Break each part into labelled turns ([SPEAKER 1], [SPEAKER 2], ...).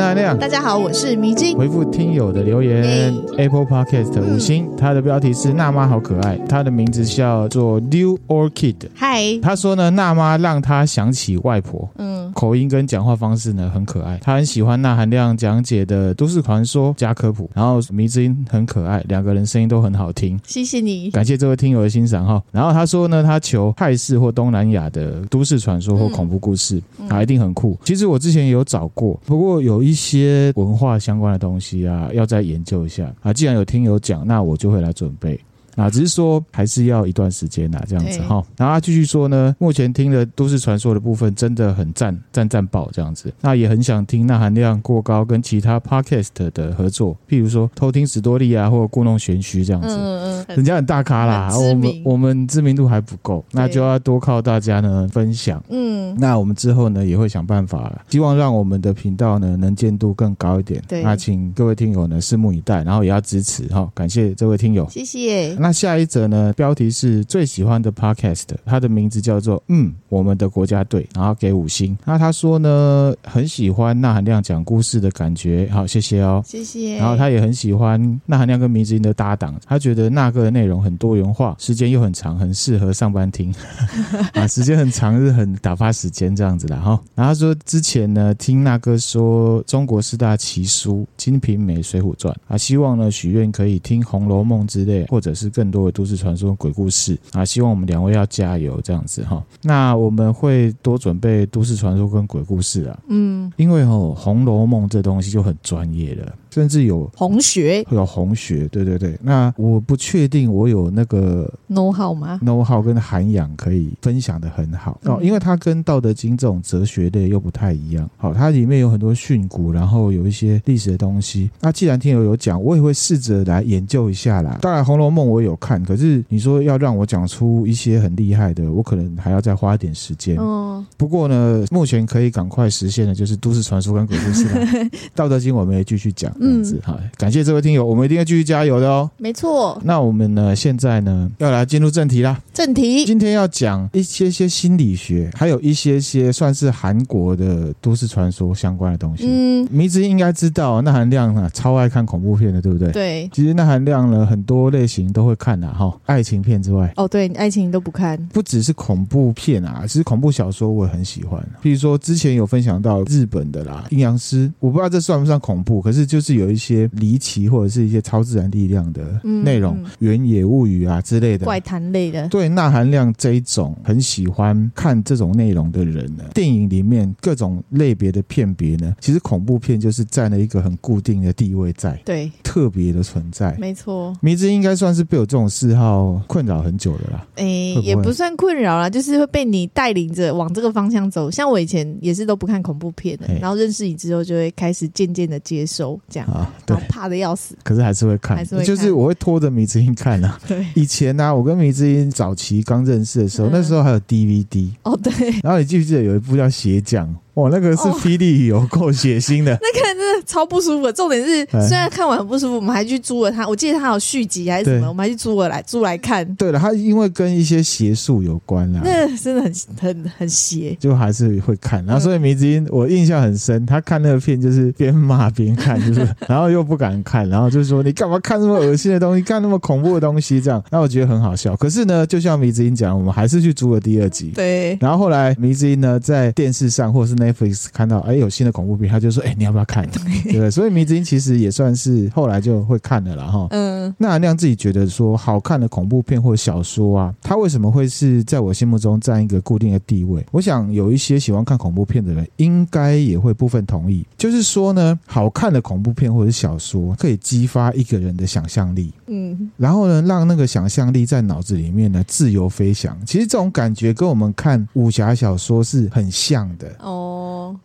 [SPEAKER 1] 大家好，我是迷津。
[SPEAKER 2] 回复听友的留言，Apple Podcast 五星，它的标题是“娜妈好可爱”，它的名字叫做 New Orchid。
[SPEAKER 1] 嗨，
[SPEAKER 2] 他说呢，娜妈让他想起外婆，嗯，口音跟讲话方式呢很可爱，他很喜欢那含亮讲解的都市传说加科普，然后迷之音很可爱，两个人声音都很好听。
[SPEAKER 1] 谢谢你，
[SPEAKER 2] 感谢这位听友的欣赏哈。然后他说呢，他求泰式或东南亚的都市传说或恐怖故事，嗯、啊，一定很酷。其实我之前也有找过，不过有一些文化相关的东西啊，要再研究一下啊。既然有听友讲，那我就会来准备。啊，只是说还是要一段时间呐，这样子哈。然后他继续说呢，目前听的都市传说的部分真的很赞，赞赞爆这样子。那也很想听那含量过高跟其他 podcast 的合作，譬如说偷听史多利啊，或者故弄玄虚这样子。嗯嗯，人家很大咖啦，我们我们知名度还不够，那就要多靠大家呢分享。嗯，那我们之后呢也会想办法，希望让我们的频道呢能见度更高一点。对，那请各位听友呢拭目以待，然后也要支持哈，感谢这位听友，
[SPEAKER 1] 谢谢。
[SPEAKER 2] 那下一则呢？标题是最喜欢的 podcast，它的名字叫做“嗯，我们的国家队”，然后给五星。那他说呢，很喜欢那含量讲故事的感觉，好，谢谢哦，
[SPEAKER 1] 谢谢。
[SPEAKER 2] 然后他也很喜欢那含量跟迷津的搭档，他觉得那个的内容很多元化，时间又很长，很适合上班听 啊，时间很长是很打发时间这样子的哈。然后他说之前呢，听那个说中国四大奇书《金瓶梅》《水浒传》啊，希望呢许愿可以听《红楼梦》之类，或者是更多的。都市传说、鬼故事啊，希望我们两位要加油，这样子哈。那我们会多准备都市传说跟鬼故事啊，嗯，因为哦，《红楼梦》这东西就很专业了。甚至有
[SPEAKER 1] 红学，
[SPEAKER 2] 有红学，对对对。那我不确定我有那个
[SPEAKER 1] know how 吗
[SPEAKER 2] ？know how 跟涵养可以分享的很好哦，因为它跟《道德经》这种哲学类又不太一样。好，它里面有很多训诂，然后有一些历史的东西。那既然听友有讲，我也会试着来研究一下啦。当然，《红楼梦》我有看，可是你说要让我讲出一些很厉害的，我可能还要再花一点时间。哦。不过呢，目前可以赶快实现的就是都市传说跟鬼故事了。《道德经》我们也继续讲。嗯，好，感谢这位听友，我们一定要继续加油的哦。
[SPEAKER 1] 没错，
[SPEAKER 2] 那我们呢，现在呢，要来进入正题啦。
[SPEAKER 1] 正题，
[SPEAKER 2] 今天要讲一些些心理学，还有一些些算是韩国的都市传说相关的东西。嗯，迷之应该知道，那含量啊，超爱看恐怖片的，对不对？
[SPEAKER 1] 对。
[SPEAKER 2] 其实那含量呢，很多类型都会看的哈，爱情片之外。
[SPEAKER 1] 哦，对，爱情都不看。
[SPEAKER 2] 不只是恐怖片啊，其实恐怖小说我也很喜欢。比如说之前有分享到日本的啦，阴阳师，我不知道这算不算恐怖，可是就是有一些。离奇或者是一些超自然力量的内容，嗯，原野物语啊之类的
[SPEAKER 1] 怪谈类的。
[SPEAKER 2] 对钠含量这一种很喜欢看这种内容的人呢，电影里面各种类别的片别呢，其实恐怖片就是占了一个很固定的地位在，
[SPEAKER 1] 对，
[SPEAKER 2] 特别的存在。
[SPEAKER 1] 没错，
[SPEAKER 2] 迷之应该算是被我这种嗜好困扰很久了啦。
[SPEAKER 1] 哎，也不算困扰啦，就是会被你带领着往这个方向走。像我以前也是都不看恐怖片的，然后认识你之后，就会开始渐渐的接受这样。啊对，怕的要死，
[SPEAKER 2] 可是还是会看，
[SPEAKER 1] 是会
[SPEAKER 2] 就是我会拖着迷之音看啊。对，以前呢、啊，我跟迷之音早期刚认识的时候，嗯、那时候还有 DVD。
[SPEAKER 1] 哦，对。
[SPEAKER 2] 然后你记不记得有一部叫《鞋匠》？哇，那个是霹雳有够血腥的，
[SPEAKER 1] 那个真的超不舒服的。重点是，虽然看完很不舒服，我们还去租了它。我记得它有续集还是什么，我们还去租了来租来看。
[SPEAKER 2] 对了，它因为跟一些邪术有关啦，
[SPEAKER 1] 那真的很很很邪，
[SPEAKER 2] 就还是会看。然后所以迷之音我印象很深，他看那个片就是边骂边看，就是 然后又不敢看，然后就说你干嘛看那么恶心的东西，看那么恐怖的东西这样。那我觉得很好笑。可是呢，就像迷之音讲，我们还是去租了第二集。
[SPEAKER 1] 对。
[SPEAKER 2] 然后后来迷之音呢，在电视上或者是 Netflix 看到。哎，有新的恐怖片，他就说：“哎，你要不要看？”对，对，所以迷之音其实也算是后来就会看的了哈。嗯，那亮自己觉得说好看的恐怖片或小说啊，它为什么会是在我心目中占一个固定的地位？我想有一些喜欢看恐怖片的人，应该也会部分同意，就是说呢，好看的恐怖片或者小说可以激发一个人的想象力，嗯，然后呢，让那个想象力在脑子里面呢自由飞翔。其实这种感觉跟我们看武侠小说是很像的
[SPEAKER 1] 哦。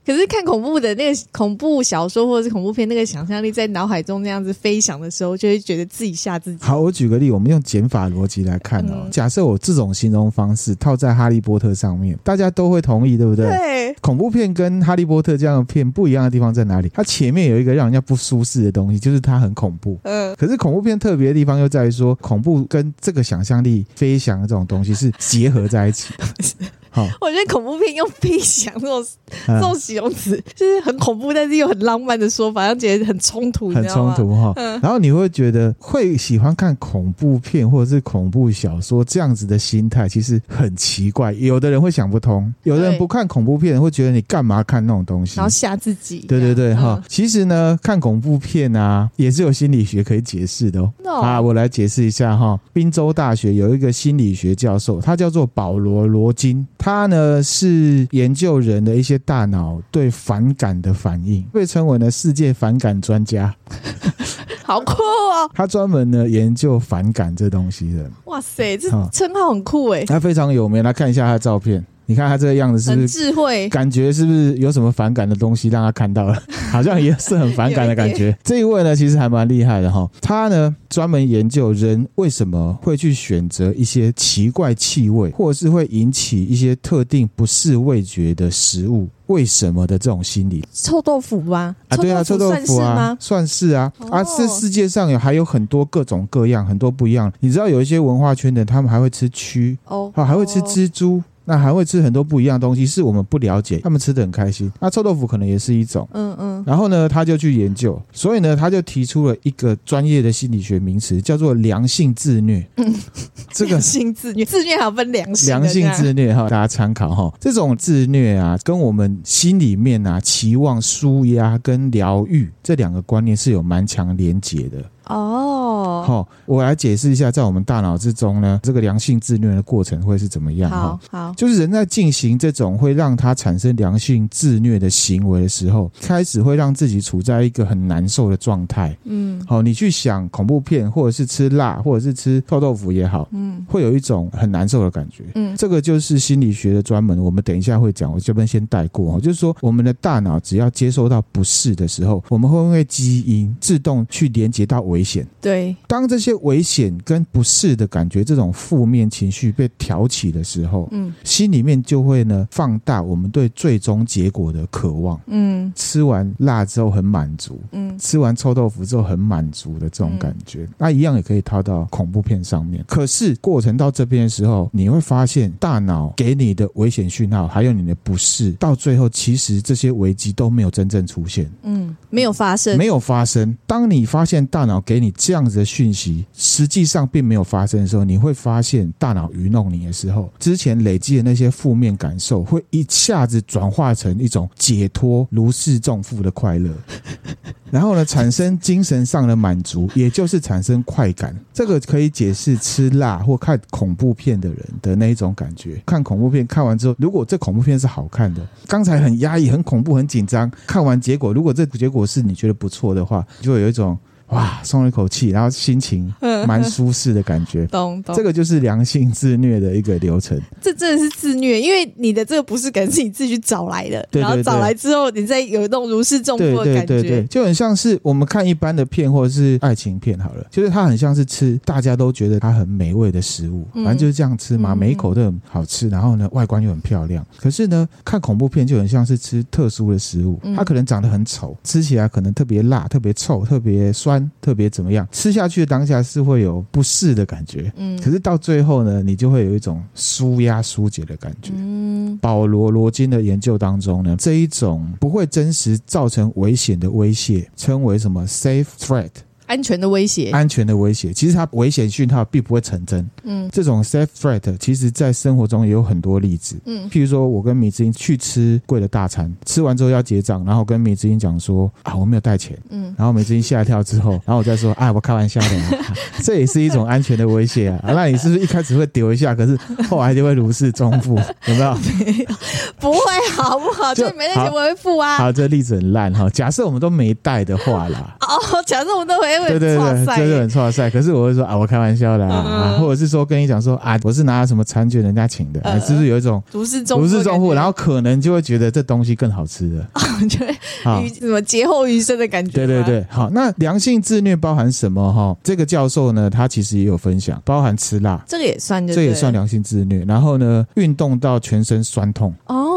[SPEAKER 1] 可是。看恐怖的那个恐怖小说或者是恐怖片，那个想象力在脑海中那样子飞翔的时候，就会觉得自己吓自己。
[SPEAKER 2] 好，我举个例，我们用减法逻辑来看哦。假设我这种形容方式套在《哈利波特》上面，大家都会同意，对不对？
[SPEAKER 1] 对。恐
[SPEAKER 2] 怖片跟《哈利波特》这样的片不一样的地方在哪里？它前面有一个让人家不舒适的东西，就是它很恐怖。嗯。可是恐怖片特别的地方又在于说，恐怖跟这个想象力飞翔的这种东西是结合在一起的。好，
[SPEAKER 1] 我觉得恐怖片用“飞翔”这种这种形容词，就是很恐怖，但是又很浪漫的说法，让觉得很冲突，
[SPEAKER 2] 很冲突哈。然后你会觉得会喜欢看恐怖片或者是恐怖小说这样子的心态，其实很奇怪。有的人会想不通，有的人不看恐怖片会觉得你干嘛看那种东西，
[SPEAKER 1] 然后吓自己。
[SPEAKER 2] 对对对哈，其实呢，看恐怖片啊也是有心理学可以解释的哦。啊，我来解释一下哈。宾州大学有一个心理学教授，他叫做保罗罗金。他呢是研究人的一些大脑对反感的反应，被称为呢世界反感专家，
[SPEAKER 1] 好酷哦！
[SPEAKER 2] 他专门呢研究反感这东西的。
[SPEAKER 1] 哇塞，这称号很酷哎！
[SPEAKER 2] 他非常有名，来看一下他的照片。你看他这个样子是不是
[SPEAKER 1] 智慧？
[SPEAKER 2] 感觉是不是有什么反感的东西让他看到了？好像也是很反感的 感觉。这一位呢，其实还蛮厉害的哈。他呢专门研究人为什么会去选择一些奇怪气味，或者是会引起一些特定不适味觉的食物，为什么的这种心理。
[SPEAKER 1] 臭豆腐吧？
[SPEAKER 2] 啊，对啊，臭豆腐啊，算是啊。啊，这世界上有还有很多各种各样，很多不一样。你知道有一些文化圈的，他们还会吃蛆哦，啊，还会吃蜘蛛。那还会吃很多不一样的东西，是我们不了解，他们吃的很开心。那臭豆腐可能也是一种，嗯嗯。然后呢，他就去研究，所以呢，他就提出了一个专业的心理学名词，叫做良性自虐。嗯，这个
[SPEAKER 1] 良性自虐，自虐还分良性。
[SPEAKER 2] 良性自虐哈，大家参考哈。这种自虐啊，跟我们心里面啊期望舒压跟疗愈这两个观念是有蛮强连结的。哦，好，我来解释一下，在我们大脑之中呢，这个良性自虐的过程会是怎么样？
[SPEAKER 1] 好，好，
[SPEAKER 2] 就是人在进行这种会让他产生良性自虐的行为的时候，开始会让自己处在一个很难受的状态。嗯，好，你去想恐怖片，或者是吃辣，或者是吃臭豆腐也好，嗯，会有一种很难受的感觉。嗯，这个就是心理学的专门，我们等一下会讲，我这边先带过。就是说，我们的大脑只要接收到不适的时候，我们会因为基因自动去连接到危险，
[SPEAKER 1] 对。
[SPEAKER 2] 当这些危险跟不适的感觉，这种负面情绪被挑起的时候，嗯，心里面就会呢放大我们对最终结果的渴望，嗯，吃完辣之后很满足，嗯，吃完臭豆腐之后很满足的这种感觉，那一样也可以套到恐怖片上面。可是过程到这边的时候，你会发现大脑给你的危险讯号，还有你的不适，到最后其实这些危机都没有真正出现，
[SPEAKER 1] 嗯，没有发生，
[SPEAKER 2] 没有发生。当你发现大脑给你这样子的讯息，实际上并没有发生的时候，你会发现大脑愚弄你的时候，之前累积的那些负面感受，会一下子转化成一种解脱、如释重负的快乐，然后呢，产生精神上的满足，也就是产生快感。这个可以解释吃辣或看恐怖片的人的那一种感觉。看恐怖片看完之后，如果这恐怖片是好看的，刚才很压抑、很恐怖、很紧张，看完结果，如果这结果是你觉得不错的话，就会有一种。哇，松了一口气，然后心情蛮舒适的感觉。
[SPEAKER 1] 懂懂，
[SPEAKER 2] 这个就是良性自虐的一个流程。
[SPEAKER 1] 这真的是自虐，因为你的这个不是感觉是你自己去找来的，对对对，然后找来之后，你再有一种如释重负的感觉。对对对对，
[SPEAKER 2] 就很像是我们看一般的片或者是爱情片好了，就是它很像是吃大家都觉得它很美味的食物，反正就是这样吃嘛，嗯、每一口都很好吃，然后呢，外观又很漂亮。可是呢，看恐怖片就很像是吃特殊的食物，它可能长得很丑，吃起来可能特别辣、特别臭、特别酸。特别怎么样？吃下去的当下是会有不适的感觉，嗯，可是到最后呢，你就会有一种舒压疏解的感觉。嗯，保罗罗金的研究当中呢，这一种不会真实造成危险的威胁，称为什么 safe threat。
[SPEAKER 1] 安全的威胁，
[SPEAKER 2] 安全的威胁，其实它危险讯号并不会成真。嗯，这种 safe threat，其实在生活中也有很多例子。嗯，譬如说我跟米之英去吃贵的大餐，吃完之后要结账，然后跟米之英讲说啊，我没有带钱。嗯，然后米之英吓一跳之后，然后我再说啊，我开玩笑的，啊，这也是一种安全的威胁啊，啊。那你是不是一开始会丢一下，可是后来就会如释重负？有没有？没有，
[SPEAKER 1] 不会，好不好？就没带钱我会付啊。
[SPEAKER 2] 好，这例子很烂哈。假设我们都没带的话啦。
[SPEAKER 1] 哦，假设我们都没。
[SPEAKER 2] 对对对，这就很挫赛。可是我会说啊，我开玩笑的啊，或者是说跟你讲说啊，我是拿了什么餐具人家请的，是不是有一种
[SPEAKER 1] 如释重
[SPEAKER 2] 如释重负？然后可能就会觉得这东西更好吃的，
[SPEAKER 1] 就会什么劫后余生的感觉。
[SPEAKER 2] 对对对，好，那良性自虐包含什么？哈，这个教授呢，他其实也有分享，包含吃辣，
[SPEAKER 1] 这个也算，
[SPEAKER 2] 这也算良性自虐。然后呢，运动到全身酸痛。
[SPEAKER 1] 哦。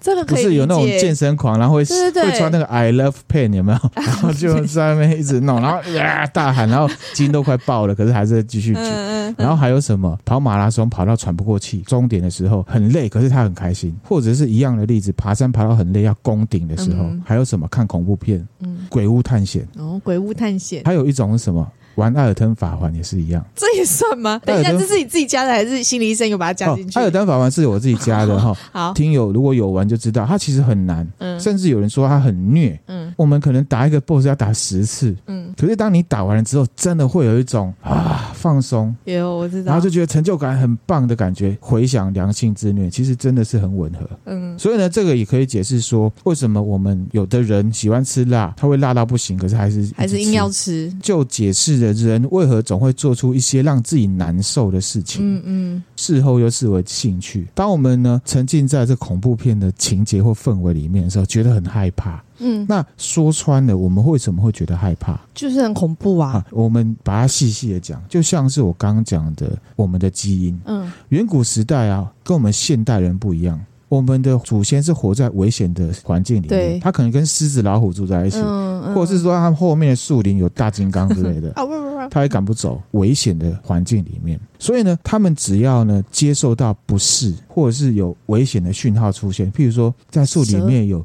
[SPEAKER 1] 这个
[SPEAKER 2] 不是有那种健身狂，然
[SPEAKER 1] 后会
[SPEAKER 2] 会穿那个 I love pain 有没有？然后就在那边一直弄，然后呀 大喊，然后筋都快爆了，可是还是继续举。嗯嗯、然后还有什么跑马拉松跑到喘不过气，终点的时候很累，可是他很开心。或者是一样的例子，爬山爬到很累要攻顶的时候，嗯、还有什么看恐怖片？嗯，鬼屋探险
[SPEAKER 1] 哦，鬼屋探险。
[SPEAKER 2] 还有一种是什么？玩艾尔登法环也是一样，
[SPEAKER 1] 这也算吗？等一下，这是你自己加的还是心理医生有把它加进去？
[SPEAKER 2] 艾尔登法环是我自己加的 哈。好，听友如果有玩就知道，它其实很难，嗯，甚至有人说它很虐，嗯，我们可能打一个 BOSS 要打十次，嗯，可是当你打完了之后，真的会有一种啊放松，
[SPEAKER 1] 有我知道，
[SPEAKER 2] 然后就觉得成就感很棒的感觉。回想良性自虐，其实真的是很吻合，嗯，所以呢，这个也可以解释说，为什么我们有的人喜欢吃辣，他会辣到不行，可是还是
[SPEAKER 1] 还是硬要吃，
[SPEAKER 2] 就解释了人为何。总会做出一些让自己难受的事情，嗯嗯，事后又视为兴趣。当我们呢沉浸在这恐怖片的情节或氛围里面的时候，觉得很害怕，嗯，那说穿了，我们为什么会觉得害怕？
[SPEAKER 1] 就是很恐怖啊！啊
[SPEAKER 2] 我们把它细细的讲，就像是我刚刚讲的，我们的基因，嗯，远古时代啊，跟我们现代人不一样。我们的祖先是活在危险的环境里面，他可能跟狮子、老虎住在一起，嗯嗯、或者是说他后面的树林有大金刚之类的，他也赶不走危险的环境里面。所以呢，他们只要呢接受到不适，或者是有危险的讯号出现，譬如说在树里面有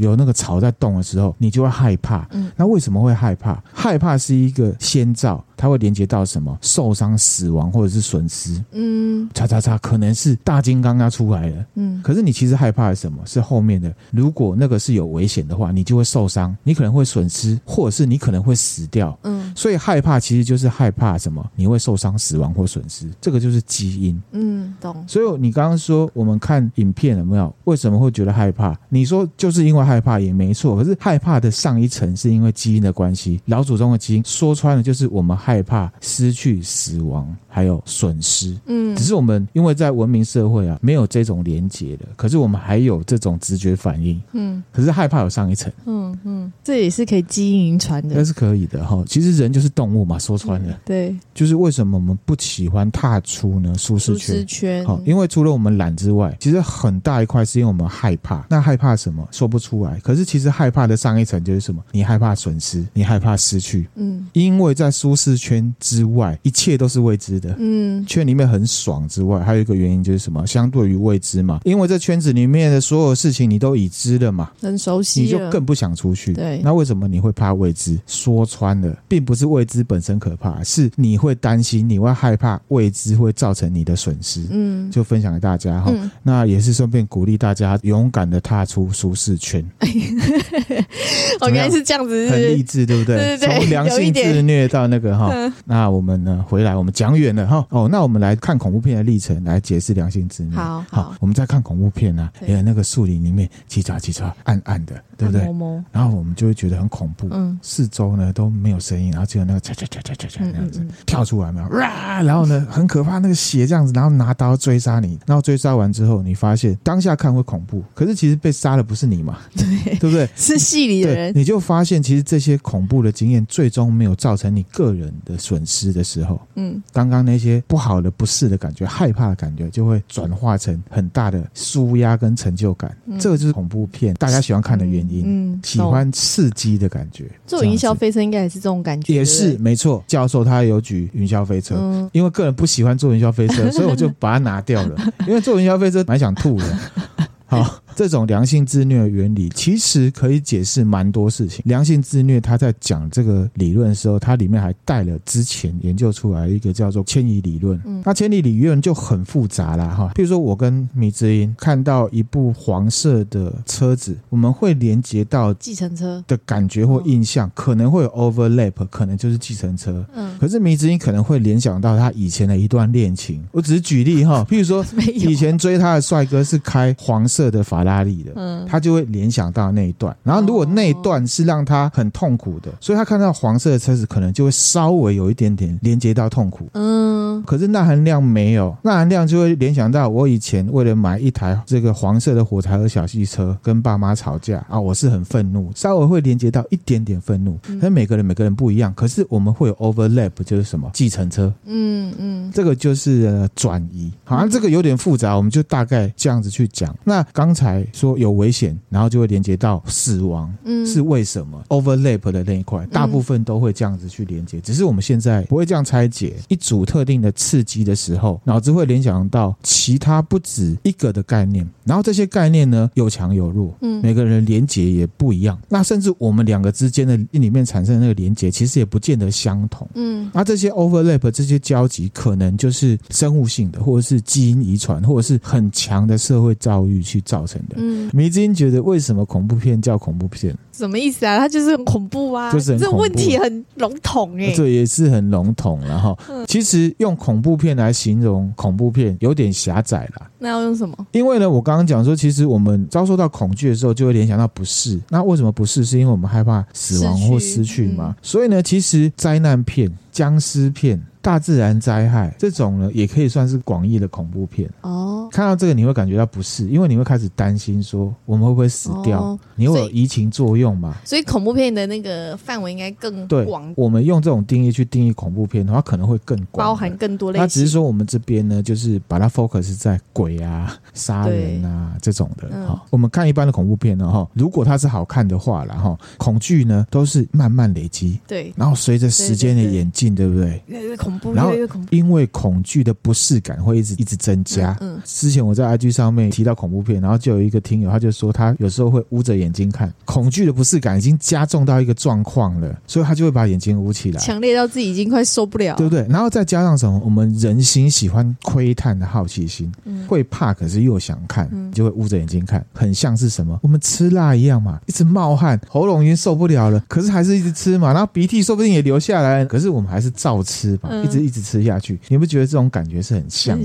[SPEAKER 2] 有那个草在动的时候，你就会害怕。嗯，那为什么会害怕？害怕是一个先兆，它会连接到什么？受伤、死亡或者是损失。嗯，叉叉叉，可能是大金刚要出来了。嗯，可是你其实害怕的是什么？是后面的。如果那个是有危险的话，你就会受伤，你可能会损失，或者是你可能会死掉。嗯，所以害怕其实就是害怕什么？你会受伤、死亡或损失。这个就是基因，嗯，懂。所以你刚刚说我们看影片有没有？为什么会觉得害怕？你说就是因为害怕也没错。可是害怕的上一层是因为基因的关系，老祖宗的基因说穿了就是我们害怕失去、死亡还有损失。嗯，只是我们因为在文明社会啊，没有这种连结的。可是我们还有这种直觉反应。嗯，可是害怕有上一层。嗯嗯，
[SPEAKER 1] 这也是可以基因遗传的。
[SPEAKER 2] 那是可以的哈。其实人就是动物嘛，说穿了。
[SPEAKER 1] 对，
[SPEAKER 2] 就是为什么我们不喜欢踏。出呢舒适圈，
[SPEAKER 1] 圈
[SPEAKER 2] 好，因为除了我们懒之外，其实很大一块是因为我们害怕。那害怕什么？说不出来。可是其实害怕的上一层就是什么？你害怕损失，你害怕失去。嗯，因为在舒适圈之外，一切都是未知的。嗯，圈里面很爽之外，还有一个原因就是什么？相对于未知嘛。因为这圈子里面的所有事情你都已知了嘛，
[SPEAKER 1] 很熟悉，
[SPEAKER 2] 你就更不想出去。对，那为什么你会怕未知？说穿了，并不是未知本身可怕，是你会担心，你会害怕未知。会造成你的损失，嗯，就分享给大家哈。嗯、那也是顺便鼓励大家勇敢的踏出舒适圈。
[SPEAKER 1] 我 原来是这样子是是，
[SPEAKER 2] 很励志，对不对？对对对，从良性自虐到那个哈。嗯、那我们呢，回来我们讲远了哈。哦，那我们来看恐怖片的历程，来解释良性自虐。
[SPEAKER 1] 好，好，
[SPEAKER 2] 好，我们在看恐怖片啊，对那个树林里面叽喳叽喳，暗暗的，对不对？摸摸然后我们就会觉得很恐怖，嗯，四周呢都没有声音，然后只有那个嚓嚓嚓嚓嚓嚓那样子、嗯嗯、跳出来没有？哇！然后呢，很可怕。那个血这样子，然后拿刀追杀你，然后追杀完之后，你发现当下看会恐怖，可是其实被杀的不是你嘛？对，对不对？
[SPEAKER 1] 是戏里的人。
[SPEAKER 2] 你就发现，其实这些恐怖的经验最终没有造成你个人的损失的时候，嗯，刚刚那些不好的、不适的感觉、害怕的感觉，就会转化成很大的舒压跟成就感。嗯、这个就是恐怖片大家喜欢看的原因。嗯，喜欢刺激的感觉。
[SPEAKER 1] 坐云霄飞车应该也是这种感觉。
[SPEAKER 2] 也是没错，教授他有举云霄飞车，嗯、因为个人不喜欢。坐云霄飞车，所以我就把它拿掉了，因为坐云霄飞车蛮想吐的。好。这种良性自虐的原理其实可以解释蛮多事情。良性自虐，他在讲这个理论的时候，它里面还带了之前研究出来一个叫做迁移理论。嗯，那迁移理论就很复杂了哈。比如说，我跟米之音看到一部黄色的车子，我们会连接到
[SPEAKER 1] 计程车
[SPEAKER 2] 的感觉或印象，可能会有 overlap，可能就是计程车。嗯，可是米之音可能会联想到他以前的一段恋情。我只是举例哈，譬如说，以前追他的帅哥是开黄色的法拉。压力的，嗯，他就会联想到那一段。然后，如果那一段是让他很痛苦的，所以他看到黄色的车子，可能就会稍微有一点点连接到痛苦。嗯，可是钠含量没有，钠含量就会联想到我以前为了买一台这个黄色的火柴盒小汽车，跟爸妈吵架啊，我是很愤怒，稍微会连接到一点点愤怒。但是每个人每个人不一样，可是我们会有 overlap，就是什么计程车。嗯嗯，这个就是转移。好像这个有点复杂，我们就大概这样子去讲。那刚才。才说有危险，然后就会连接到死亡，嗯，是为什么？overlap 的那一块，大部分都会这样子去连接，只是我们现在不会这样拆解。一组特定的刺激的时候，脑子会联想到其他不止一个的概念，然后这些概念呢，有强有弱，嗯，每个人连接也不一样。那甚至我们两个之间的里面产生的那个连接，其实也不见得相同，嗯。那这些 overlap 这些交集，可能就是生物性的，或者是基因遗传，或者是很强的社会遭遇去造成的。嗯，迷之音觉得为什么恐怖片叫恐怖片？
[SPEAKER 1] 什么意思啊？它就是很恐怖啊，
[SPEAKER 2] 就是很恐
[SPEAKER 1] 问题很笼统哎，
[SPEAKER 2] 这，也是很笼统。然后，其实用恐怖片来形容恐怖片有点狭窄啦。
[SPEAKER 1] 那要用什么？
[SPEAKER 2] 因为呢，我刚刚讲说，其实我们遭受到恐惧的时候，就会联想到不适。那为什么不适？是因为我们害怕死亡或失去嘛？所以呢，其实灾难片、僵尸片。大自然灾害这种呢，也可以算是广义的恐怖片哦。看到这个你会感觉到不适，因为你会开始担心说我们会不会死掉？哦、你会有移情作用嘛？
[SPEAKER 1] 所以恐怖片的那个范围应该更广。对，
[SPEAKER 2] 我们用这种定义去定义恐怖片的话，可能会更广，
[SPEAKER 1] 包含更多类型。
[SPEAKER 2] 那只是说我们这边呢，就是把它 focus 在鬼啊、杀人啊这种的哈。嗯、我们看一般的恐怖片呢，哈，如果它是好看的话，然后恐惧呢都是慢慢累积，对，然后随着时间的演进，对不对？
[SPEAKER 1] 越来越恐怖。
[SPEAKER 2] 然后，因为恐惧的不适感会一直一直增加。嗯，之前我在 IG 上面提到恐怖片，然后就有一个听友，他就说他有时候会捂着眼睛看，恐惧的不适感已经加重到一个状况了，所以他就会把眼睛捂起来，
[SPEAKER 1] 强烈到自己已经快受不了，
[SPEAKER 2] 对不对？然后再加上什么？我们人心喜欢窥探的好奇心，会怕，可是又想看，就会捂着眼睛看，很像是什么？我们吃辣一样嘛，一直冒汗，喉咙已经受不了了，可是还是一直吃嘛，然后鼻涕说不定也流下来，可是我们还是照吃嘛。一直一直吃下去，你不觉得这种感觉是很像的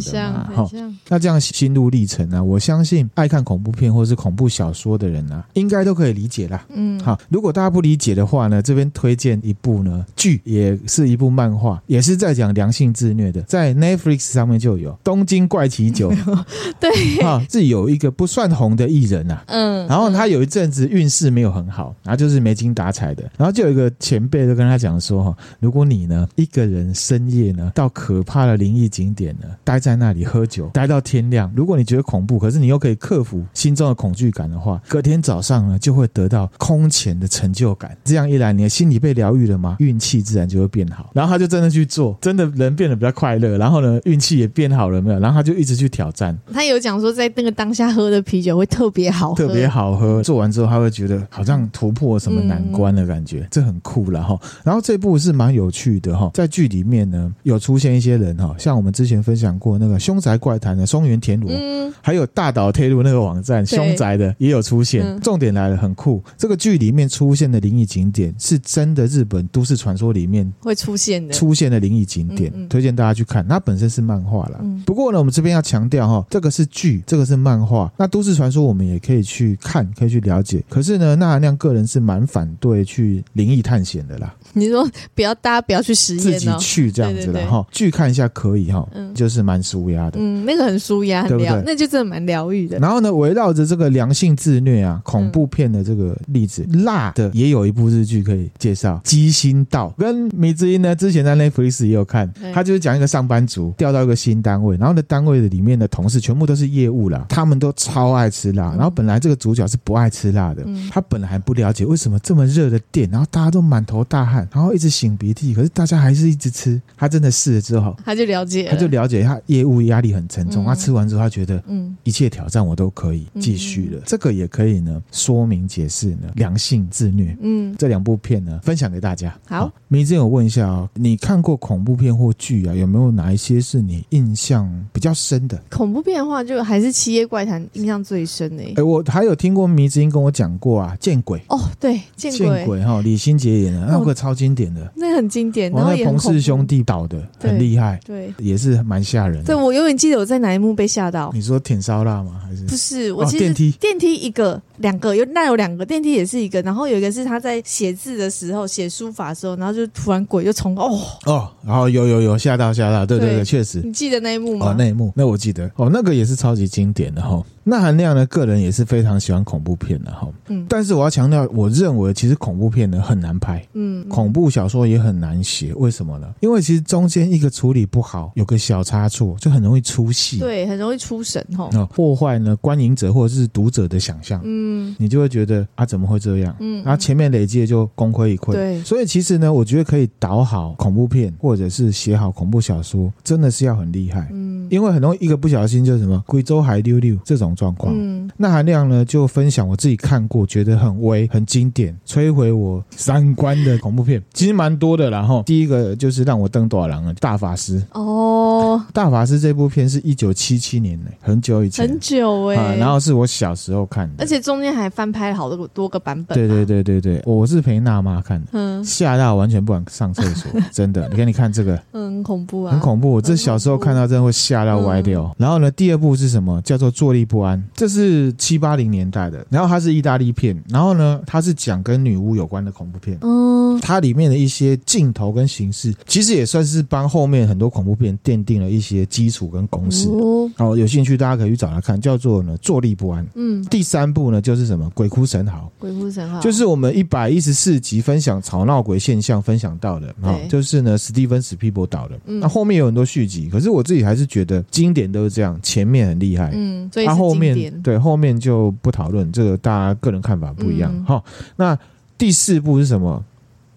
[SPEAKER 2] 那这样心路历程呢、啊？我相信爱看恐怖片或者是恐怖小说的人呢、啊，应该都可以理解啦。嗯，好，如果大家不理解的话呢，这边推荐一部呢剧，也是一部漫画，也是在讲良性自虐的，在 Netflix 上面就有《东京怪奇酒》。
[SPEAKER 1] 对，
[SPEAKER 2] 啊，是有一个不算红的艺人呐、啊，嗯，然后他有一阵子运势没有很好，然后就是没精打采的，然后就有一个前辈就跟他讲说哈，如果你呢一个人深夜呢，到可怕的灵异景点呢，待在那里喝酒，待到天亮。如果你觉得恐怖，可是你又可以克服心中的恐惧感的话，隔天早上呢，就会得到空前的成就感。这样一来，你的心理被疗愈了吗？运气自然就会变好。然后他就真的去做，真的人变得比较快乐，然后呢，运气也变好了没有？然后他就一直去挑战。
[SPEAKER 1] 他有讲说，在那个当下喝的啤酒会特别好喝，
[SPEAKER 2] 特别好喝。做完之后，他会觉得好像突破什么难关的感觉，嗯、这很酷了哈。然后这部是蛮有趣的哈，在剧里面呢。有出现一些人哈，像我们之前分享过那个凶宅怪谈的松原田螺，嗯，还有大岛贴入那个网站凶宅的也有出现。嗯、重点来了，很酷，这个剧里面出现的灵异景点是真的日本都市传说里面
[SPEAKER 1] 会出现的，
[SPEAKER 2] 出现的灵异景点，嗯嗯、推荐大家去看。它本身是漫画啦，嗯、不过呢，我们这边要强调哈，这个是剧，这个是漫画。那都市传说我们也可以去看，可以去了解。可是呢，那含亮个人是蛮反对去灵异探险的啦。
[SPEAKER 1] 你说不要，大家不要去实验，
[SPEAKER 2] 自己去这样子的哈。剧看一下可以哈，嗯，就是蛮舒压的，
[SPEAKER 1] 嗯，那个很舒压，对不对？那就真的蛮疗愈的。
[SPEAKER 2] 然后呢，围绕着这个良性自虐啊，恐怖片的这个例子，辣的也有一部日剧可以介绍，《鸡心道》跟米之音呢，之前在 Netflix 也有看，他就是讲一个上班族调到一个新单位，然后呢，单位的里面的同事全部都是业务啦，他们都超爱吃辣，然后本来这个主角是不爱吃辣的，他本来还不了解为什么这么热的店，然后大家都满头大汗，然后一直擤鼻涕，可是大家还是一直吃，他真的试了之后，
[SPEAKER 1] 他就了解，
[SPEAKER 2] 他就了解他业务压力很沉重，他吃完之后他觉得，嗯，一切挑战我都可以继续了，这个也可以呢说明解释呢良性自虐，嗯，这两部片呢分享给大家。好，迷之音，我问一下哦，你看过恐怖片或剧啊？有没有哪一些是你印象比较深的？
[SPEAKER 1] 恐怖片的话，就还是《七夜怪谈》印象最深诶。
[SPEAKER 2] 哎，我还有听过迷之音跟我讲过啊，见鬼
[SPEAKER 1] 哦，对，见鬼，见鬼
[SPEAKER 2] 哈，李心洁演的，那个超经典的，
[SPEAKER 1] 那很经典，
[SPEAKER 2] 然后彭氏兄弟导的，很厉害，对，也是蛮吓人的。
[SPEAKER 1] 对，我永远记得我在哪一幕被吓到。
[SPEAKER 2] 你说舔烧腊吗？还是
[SPEAKER 1] 不是？我电梯电梯一个，两个有那有两个电梯也是一个，然后有一个是他在写字的时候写书法的时候，然后就突然鬼就从哦
[SPEAKER 2] 哦，然后有有有吓到吓到，对对对，确实，
[SPEAKER 1] 你记得那一幕吗？
[SPEAKER 2] 哦，那一幕，那我记得哦，那个也是超级经典的哈。那含量呢，个人也是非常喜欢恐怖片的哈。嗯，但是我要强调，我认为其实恐怖片呢很难拍，嗯，恐怖小说也很难写，为什么呢？因为其实中间一个处理不好，有个小差错，就很容易出戏，
[SPEAKER 1] 对，很容易出神哈。
[SPEAKER 2] 破坏呢观影者或者是读者的想象，嗯，你就会觉得啊怎么会这样？嗯，然后前面累积的就功亏一篑，对。所以其实呢，我觉得可以导好恐怖片或者是写好恐怖小说，真的是要很厉害，嗯，因为很容易一个不小心就是什么贵州海溜溜这种。状况，嗯，那含量呢？就分享我自己看过，觉得很威、很经典、摧毁我三观的恐怖片，其实蛮多的。然后第一个就是让我登朵郎的大法师哦，大法师这部片是一九七七年呢，很久以前，
[SPEAKER 1] 很久哎、欸。
[SPEAKER 2] 然后是我小时候看的，
[SPEAKER 1] 而且中间还翻拍了好多多个版本、啊。
[SPEAKER 2] 对对对对对，我是陪娜妈看的，嗯，吓到完全不敢上厕所，真的。你看，你看这个，
[SPEAKER 1] 很恐怖啊，
[SPEAKER 2] 很恐怖。我这小时候看到真的会吓到歪掉。嗯、然后呢，第二部是什么？叫做《坐立不安》。这是七八零年代的，然后它是意大利片，然后呢，它是讲跟女巫有关的恐怖片。嗯，它里面的一些镜头跟形式，其实也算是帮后面很多恐怖片奠定了一些基础跟公式。哦，有兴趣大家可以去找来看，叫做呢坐立不安。嗯，第三部呢就是什么鬼哭神嚎。
[SPEAKER 1] 鬼哭神嚎
[SPEAKER 2] 就是我们一百一十四集分享吵闹鬼现象分享到的啊，就是呢史蒂芬史皮伯导的。嗯，那后面有很多续集，可是我自己还是觉得经典都是这样，前面很厉害。嗯，所以它后面。对，后面就不讨论这个，大家个人看法不一样。哈、嗯，那第四部是什么？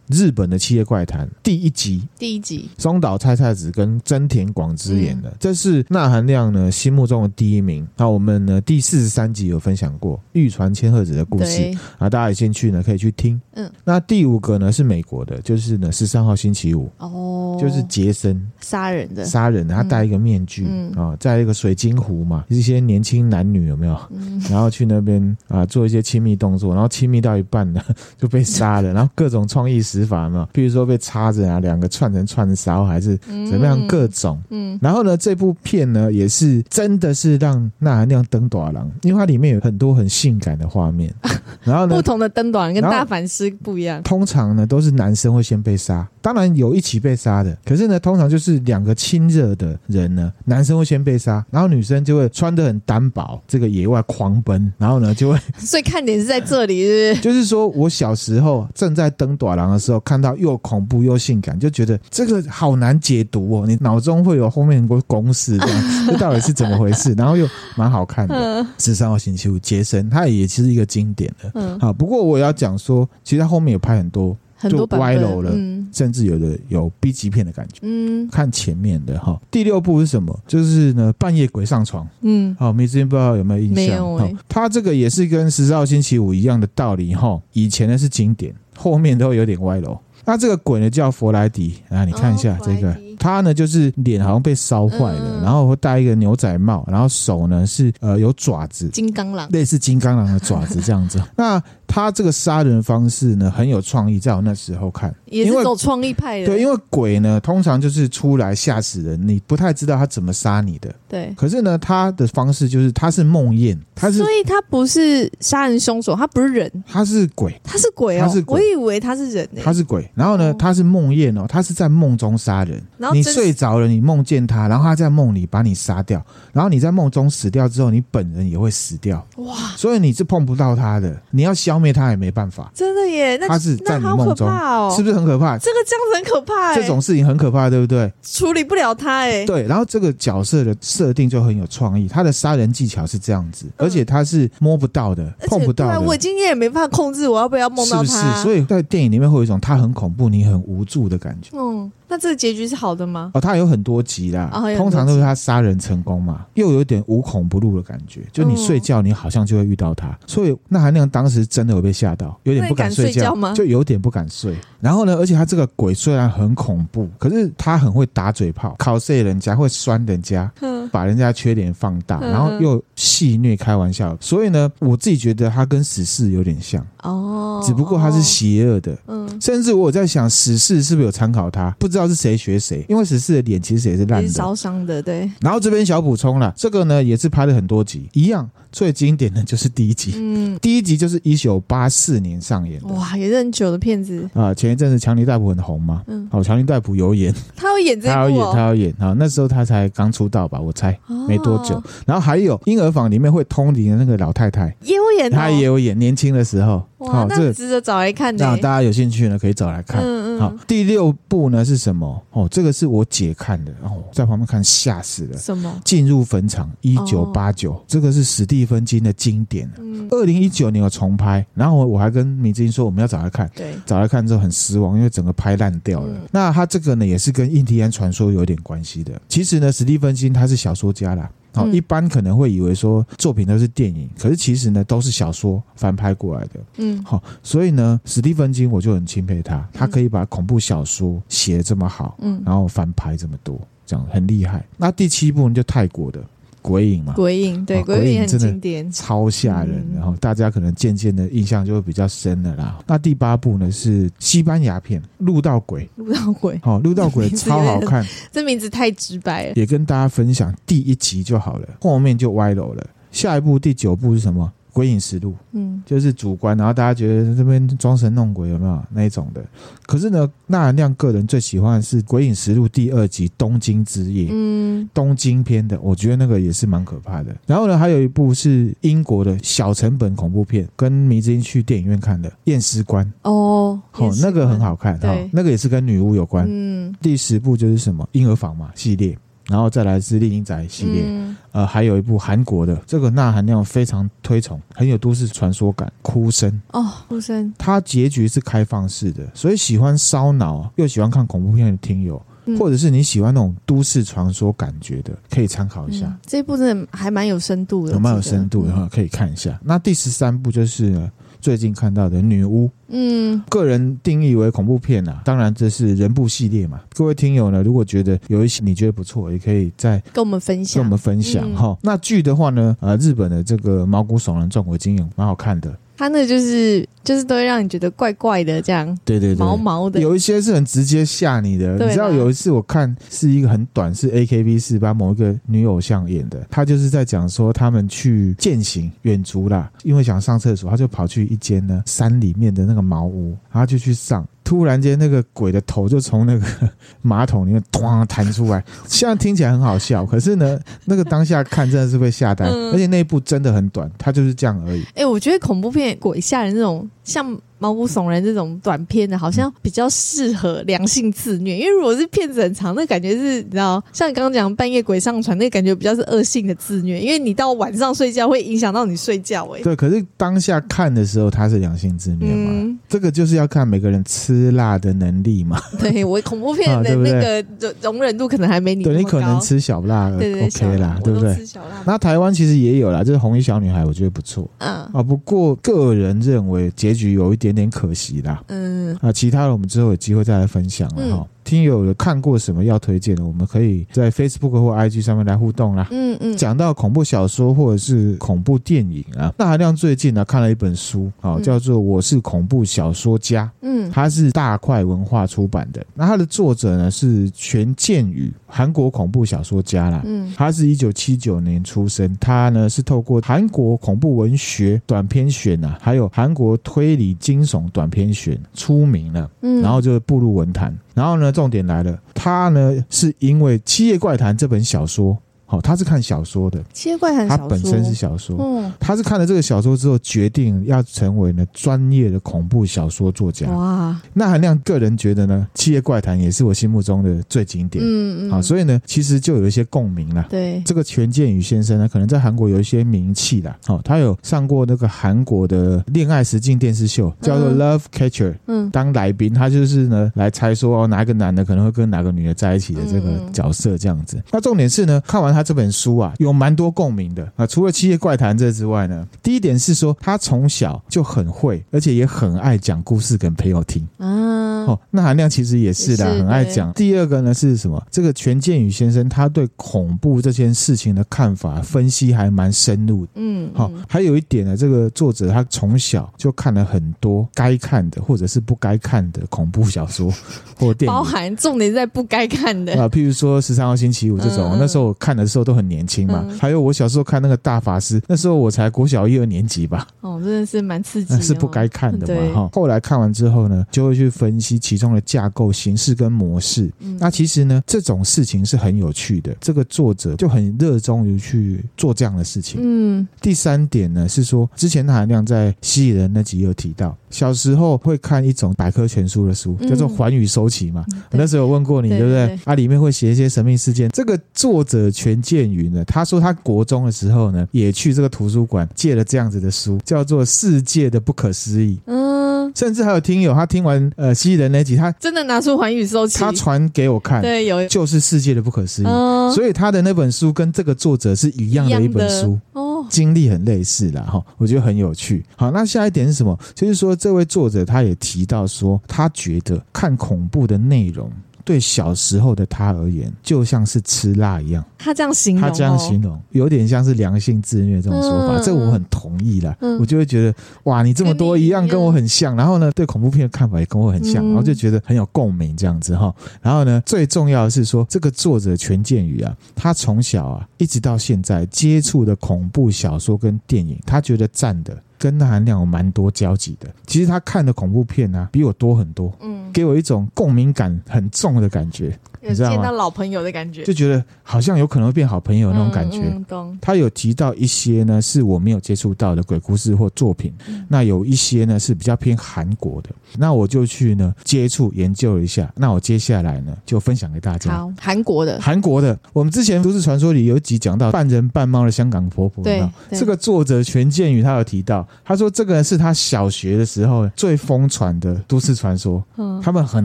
[SPEAKER 2] 日本的《七夜怪谈》第一集，
[SPEAKER 1] 第一集，
[SPEAKER 2] 松岛菜菜子跟真田广之演的，嗯、这是那含量呢心目中的第一名。那我们呢第四十三集有分享过玉传千鹤子的故事。啊，大家有兴趣呢可以去听。嗯，那第五个呢是美国的，就是呢十三号星期五。哦，就是杰森。
[SPEAKER 1] 杀人的。
[SPEAKER 2] 杀人的，他戴一个面具、嗯、啊，在一个水晶湖嘛，一些年轻男女有没有？嗯、然后去那边啊做一些亲密动作，然后亲密到一半呢 就被杀了，然后各种创意。死法嘛，比如说被插着啊，两个串成串烧，还是怎么样，各种。嗯，嗯然后呢，这部片呢也是真的是让那含量登短廊，因为它里面有很多很性感的画面。然后呢，
[SPEAKER 1] 不同的登大人跟大反师不一样。
[SPEAKER 2] 通常呢都是男生会先被杀，当然有一起被杀的，可是呢通常就是两个亲热的人呢，男生会先被杀，然后女生就会穿的很单薄，这个野外狂奔，然后呢就会。
[SPEAKER 1] 所以看点是在这里，是不是？
[SPEAKER 2] 就是说我小时候正在登短廊的时候。时候看到又恐怖又性感，就觉得这个好难解读哦。你脑中会有后面很多公式，这样这到底是怎么回事？然后又蛮好看的。十三号星期五，杰森，他也其实一个经典的。嗯，好，不过我要讲说，其实他后面有拍很多很多歪楼了，嗯、甚至有的有 B 级片的感觉。嗯，看前面的哈。第六部是什么？就是呢，半夜鬼上床。嗯，好，没之前不知道有没有印象？没有、欸。他这个也是跟十四号星期五一样的道理哈。以前呢是经典。后面都有点歪楼。那这个鬼呢叫佛莱迪啊，你看一下这个，他呢就是脸好像被烧坏了，然后会戴一个牛仔帽，然后手呢是呃有爪子，
[SPEAKER 1] 金刚狼，
[SPEAKER 2] 类似金刚狼的爪子这样子。那他这个杀人方式呢很有创意，在我那时候看
[SPEAKER 1] 也是走创意派的。
[SPEAKER 2] 对，因为鬼呢通常就是出来吓死人，你不太知道他怎么杀你的。
[SPEAKER 1] 对，
[SPEAKER 2] 可是呢他的方式就是他是梦魇，他是，
[SPEAKER 1] 所以他不是杀人凶手，他不是人，
[SPEAKER 2] 他是鬼，
[SPEAKER 1] 他是鬼哦，他是鬼，我以为他是人，
[SPEAKER 2] 他是鬼。然后呢，他是梦魇哦，他是在梦中杀人。然后你睡着了，你梦见他，然后他在梦里把你杀掉，然后你在梦中死掉之后，你本人也会死掉。哇！所以你是碰不到他的，你要消灭他也没办法。
[SPEAKER 1] 真的耶，那
[SPEAKER 2] 他是在你梦中，
[SPEAKER 1] 哦、
[SPEAKER 2] 是不是很可怕？
[SPEAKER 1] 这个这样子很可怕，
[SPEAKER 2] 这种事情很可怕，对不对？
[SPEAKER 1] 处理不了他，哎。
[SPEAKER 2] 对，然后这个角色的设定就很有创意，他的杀人技巧是这样子，而且他是摸不到的，嗯、碰不到的。
[SPEAKER 1] 我今天也没办法控制，我要不要梦到他？
[SPEAKER 2] 是不是？所以在电影里面会有一种他很恐怖，你很无助的感觉。
[SPEAKER 1] 嗯。那这个结局是好的吗？
[SPEAKER 2] 哦，他有很多集啦，哦、集通常都是他杀人成功嘛，又有点无孔不入的感觉。就你睡觉，你好像就会遇到他，嗯、所以那韩亮当时真的有被吓到，有点不敢睡觉，睡觉吗？就有点不敢睡。然后呢，而且他这个鬼虽然很恐怖，可是他很会打嘴炮，考碎人家会酸人家。把人家缺点放大，然后又戏谑开玩笑，所以呢，我自己觉得他跟死侍有点像哦，只不过他是邪恶的，嗯，甚至我在想死侍是不是有参考他，不知道是谁学谁，因为死侍的脸其实也是烂的，
[SPEAKER 1] 烧伤的，对。
[SPEAKER 2] 然后这边小补充了，这个呢也是拍了很多集，一样。最经典的就是第一集，嗯，第一集就是一九八四年上演的，
[SPEAKER 1] 哇，也是很久的片子。
[SPEAKER 2] 啊。前一阵子强尼戴普很红嘛，嗯，好，强尼戴普有演，
[SPEAKER 1] 他有演这部、哦，
[SPEAKER 2] 他有演，他有演。啊。那时候他才刚出道吧，我猜、哦、没多久。然后还有婴儿房里面会通灵的那个老太太
[SPEAKER 1] 也有演、哦，
[SPEAKER 2] 他也有演，年轻的时候。
[SPEAKER 1] 哇，哦、那值得找来看的。
[SPEAKER 2] 那大家有兴趣呢，可以找来看。嗯嗯。好，第六部呢是什么？哦，这个是我姐看的，哦，在旁边看吓死了。
[SPEAKER 1] 什么？
[SPEAKER 2] 进入坟场，一九八九，这个是史蒂芬金的经典。嗯。二零一九年有重拍，然后我还跟米志英说我们要找来看。对。找来看之后很失望，因为整个拍烂掉了。嗯、那他这个呢，也是跟印第安传说有点关系的。其实呢，史蒂芬金他是小说家啦。好，一般可能会以为说作品都是电影，可是其实呢都是小说翻拍过来的。嗯，好，所以呢，史蒂芬金我就很钦佩他，他可以把恐怖小说写这么好，嗯，然后翻拍这么多，这样很厉害。那第七部呢，就泰国的。鬼影嘛，
[SPEAKER 1] 鬼影对，鬼影很经典，
[SPEAKER 2] 超吓人。然后大家可能渐渐的印象就会比较深了啦。那第八部呢是西班牙片《鹿道鬼》，鹿道鬼，好，陆道鬼 超好看，
[SPEAKER 1] 这名字太直白了。
[SPEAKER 2] 也跟大家分享第一集就好了，后面就歪楼了。下一部第九部是什么？《鬼影实录》，嗯，就是主观，然后大家觉得这边装神弄鬼有没有那一种的？可是呢，纳兰亮个人最喜欢的是《鬼影实录》第二集《东京之夜》，嗯，东京篇的，我觉得那个也是蛮可怕的。然后呢，还有一部是英国的小成本恐怖片，跟迷之音去电影院看的《验尸官》哦，好，那个很好看，哈，那个也是跟女巫有关。嗯，第十部就是什么婴儿房嘛系列。然后再来是《厉阴宅》系列，嗯、呃，还有一部韩国的，这个钠含量非常推崇，很有都市传说感，《哭声》
[SPEAKER 1] 哦，《哭声》
[SPEAKER 2] 它结局是开放式的，所以喜欢烧脑又喜欢看恐怖片的听友，嗯、或者是你喜欢那种都市传说感觉的，可以参考一下。嗯、
[SPEAKER 1] 这一部真的还蛮有深度的，
[SPEAKER 2] 有蛮有深度的话，可以看一下。嗯、那第十三部就是呢。最近看到的女巫，嗯，个人定义为恐怖片啊，当然这是人部系列嘛。各位听友呢，如果觉得有一些你觉得不错，也可以再
[SPEAKER 1] 跟我们分享，
[SPEAKER 2] 跟我们分享哈。嗯、那剧的话呢，呃，日本的这个毛骨悚然撞鬼经验蛮好看的。
[SPEAKER 1] 他那就是就是都会让你觉得怪怪的，这样对对对，毛毛的。
[SPEAKER 2] 有一些是很直接吓你的。你知道有一次我看是一个很短，是 AKB 四八某一个女偶像演的，她就是在讲说他们去践行远足啦，因为想上厕所，他就跑去一间呢山里面的那个茅屋，然后就去上。突然间，那个鬼的头就从那个 马桶里面咣弹出来，虽然听起来很好笑，可是呢，那个当下看真的是会吓呆，嗯、而且那一部真的很短，它就是这样而已。
[SPEAKER 1] 哎、欸，我觉得恐怖片鬼吓人那种像。毛骨悚然这种短片的，好像比较适合良性自虐，因为如果是片子很长，那感觉是你知道，像你刚刚讲半夜鬼上船，那感觉比较是恶性的自虐，因为你到晚上睡觉会影响到你睡觉。哎，
[SPEAKER 2] 对，可是当下看的时候，它是良性自虐嘛？嗯、这个就是要看每个人吃辣的能力嘛。
[SPEAKER 1] 对，我恐怖片的那个 容忍度可能还没你高。
[SPEAKER 2] 对，你可能吃小辣对对对，OK 啦，对不对？
[SPEAKER 1] 吃小辣。
[SPEAKER 2] 那台湾其实也有啦，就是红衣小女孩，我觉得不错。嗯啊，不过个人认为结局有一点点点可惜。嗯，啊，其他的我们之后有机会再来分享了哈。嗯听友有看过什么要推荐的，我们可以在 Facebook 或 IG 上面来互动啦。嗯嗯，讲到恐怖小说或者是恐怖电影啊，那含亮最近呢看了一本书，好，叫做《我是恐怖小说家》。嗯，它是大块文化出版的。那它的作者呢是权健宇，韩国恐怖小说家啦。嗯，他是一九七九年出生，他呢是透过韩国恐怖文学短篇选啊，还有韩国推理惊悚短篇选出名了。嗯，然后就步入文坛。然后呢，重点来了，他呢是因为《七夜怪谈》这本小说。好，他是看小说的，《
[SPEAKER 1] 七夜怪谈》
[SPEAKER 2] 他本身是小说，嗯，他是看了这个小说之后，决定要成为呢专业的恐怖小说作家。哇，那韩亮个人觉得呢，《七夜怪谈》也是我心目中的最经典，嗯嗯，好，所以呢，其实就有一些共鸣了。对，这个权健宇先生呢，可能在韩国有一些名气啦。哦，他有上过那个韩国的恋爱实境电视秀，叫做《Love Catcher》，嗯，当来宾，他就是呢来猜说哦，哪个男的可能会跟哪个女的在一起的这个角色这样子。那重点是呢，看完。他这本书啊，有蛮多共鸣的啊。除了《七夜怪谈》这之外呢，第一点是说他从小就很会，而且也很爱讲故事给朋友听啊。哦，那含量其实也是的，很爱讲。第二个呢是什么？这个权健宇先生他对恐怖这件事情的看法分析还蛮深入的。嗯，好，还有一点呢，这个作者他从小就看了很多该看的或者是不该看的恐怖小说 或电影，
[SPEAKER 1] 包含重点在不该看的
[SPEAKER 2] 啊，譬如说十三号星期五这种，那时候我看的时候都很年轻嘛。还有我小时候看那个大法师，那时候我才国小一二年级吧。
[SPEAKER 1] 哦，真的是蛮刺激的，
[SPEAKER 2] 是不该看的嘛哈。后来看完之后呢，就会去分析其中的架构、形式跟模式。嗯、那其实呢，这种事情是很有趣的。这个作者就很热衷于去做这样的事情。嗯。第三点呢是说，之前韩亮在吸引人那集有提到，小时候会看一种百科全书的书，叫做《寰宇收集》嘛。嗯、我那时候有问过你，对，对不对？啊，里面会写一些神秘事件。这个作者权健宇呢，他说他国中的时候呢，也去这个图书馆借了这样子的书，叫做《世界的不可思议》。嗯，甚至还有听友他听完呃蜥蜴人那集，他
[SPEAKER 1] 真的拿出《寰宇收集》，
[SPEAKER 2] 他传给我看，
[SPEAKER 1] 对，有
[SPEAKER 2] 就是《世界的不可思议》。嗯，所以他的那本书跟这个作者是一样的一本书哦，经历很类似啦哈，我觉得很有趣。好，那下一点是什么？就是说这位作者他也提到说，他觉得看恐怖的内容。对小时候的他而言，就像是吃辣一样。
[SPEAKER 1] 他这样形容，
[SPEAKER 2] 他这样形容，有点像是良性自虐这种说法。这我很同意啦。我就会觉得，哇，你这么多一样跟我很像。然后呢，对恐怖片的看法也跟我很像，然后就觉得很有共鸣这样子哈。然后呢，最重要的是说，这个作者全健宇啊，他从小啊一直到现在接触的恐怖小说跟电影，他觉得赞的。跟那含量有蛮多交集的，其实他看的恐怖片呢、啊，比我多很多，嗯，给我一种共鸣感很重的感觉。见到
[SPEAKER 1] 老朋友的感觉，
[SPEAKER 2] 就觉得好像有可能会变好朋友那种感觉。嗯嗯、懂。他有提到一些呢，是我没有接触到的鬼故事或作品。嗯、那有一些呢是比较偏韩国的，那我就去呢接触研究一下。那我接下来呢就分享给大家。
[SPEAKER 1] 好，韩国的，
[SPEAKER 2] 韩国的。我们之前都市传说里有一集讲到半人半猫的香港婆婆。对。对这个作者权建宇他有提到，他说这个是他小学的时候最疯传的都市传说。嗯。他们很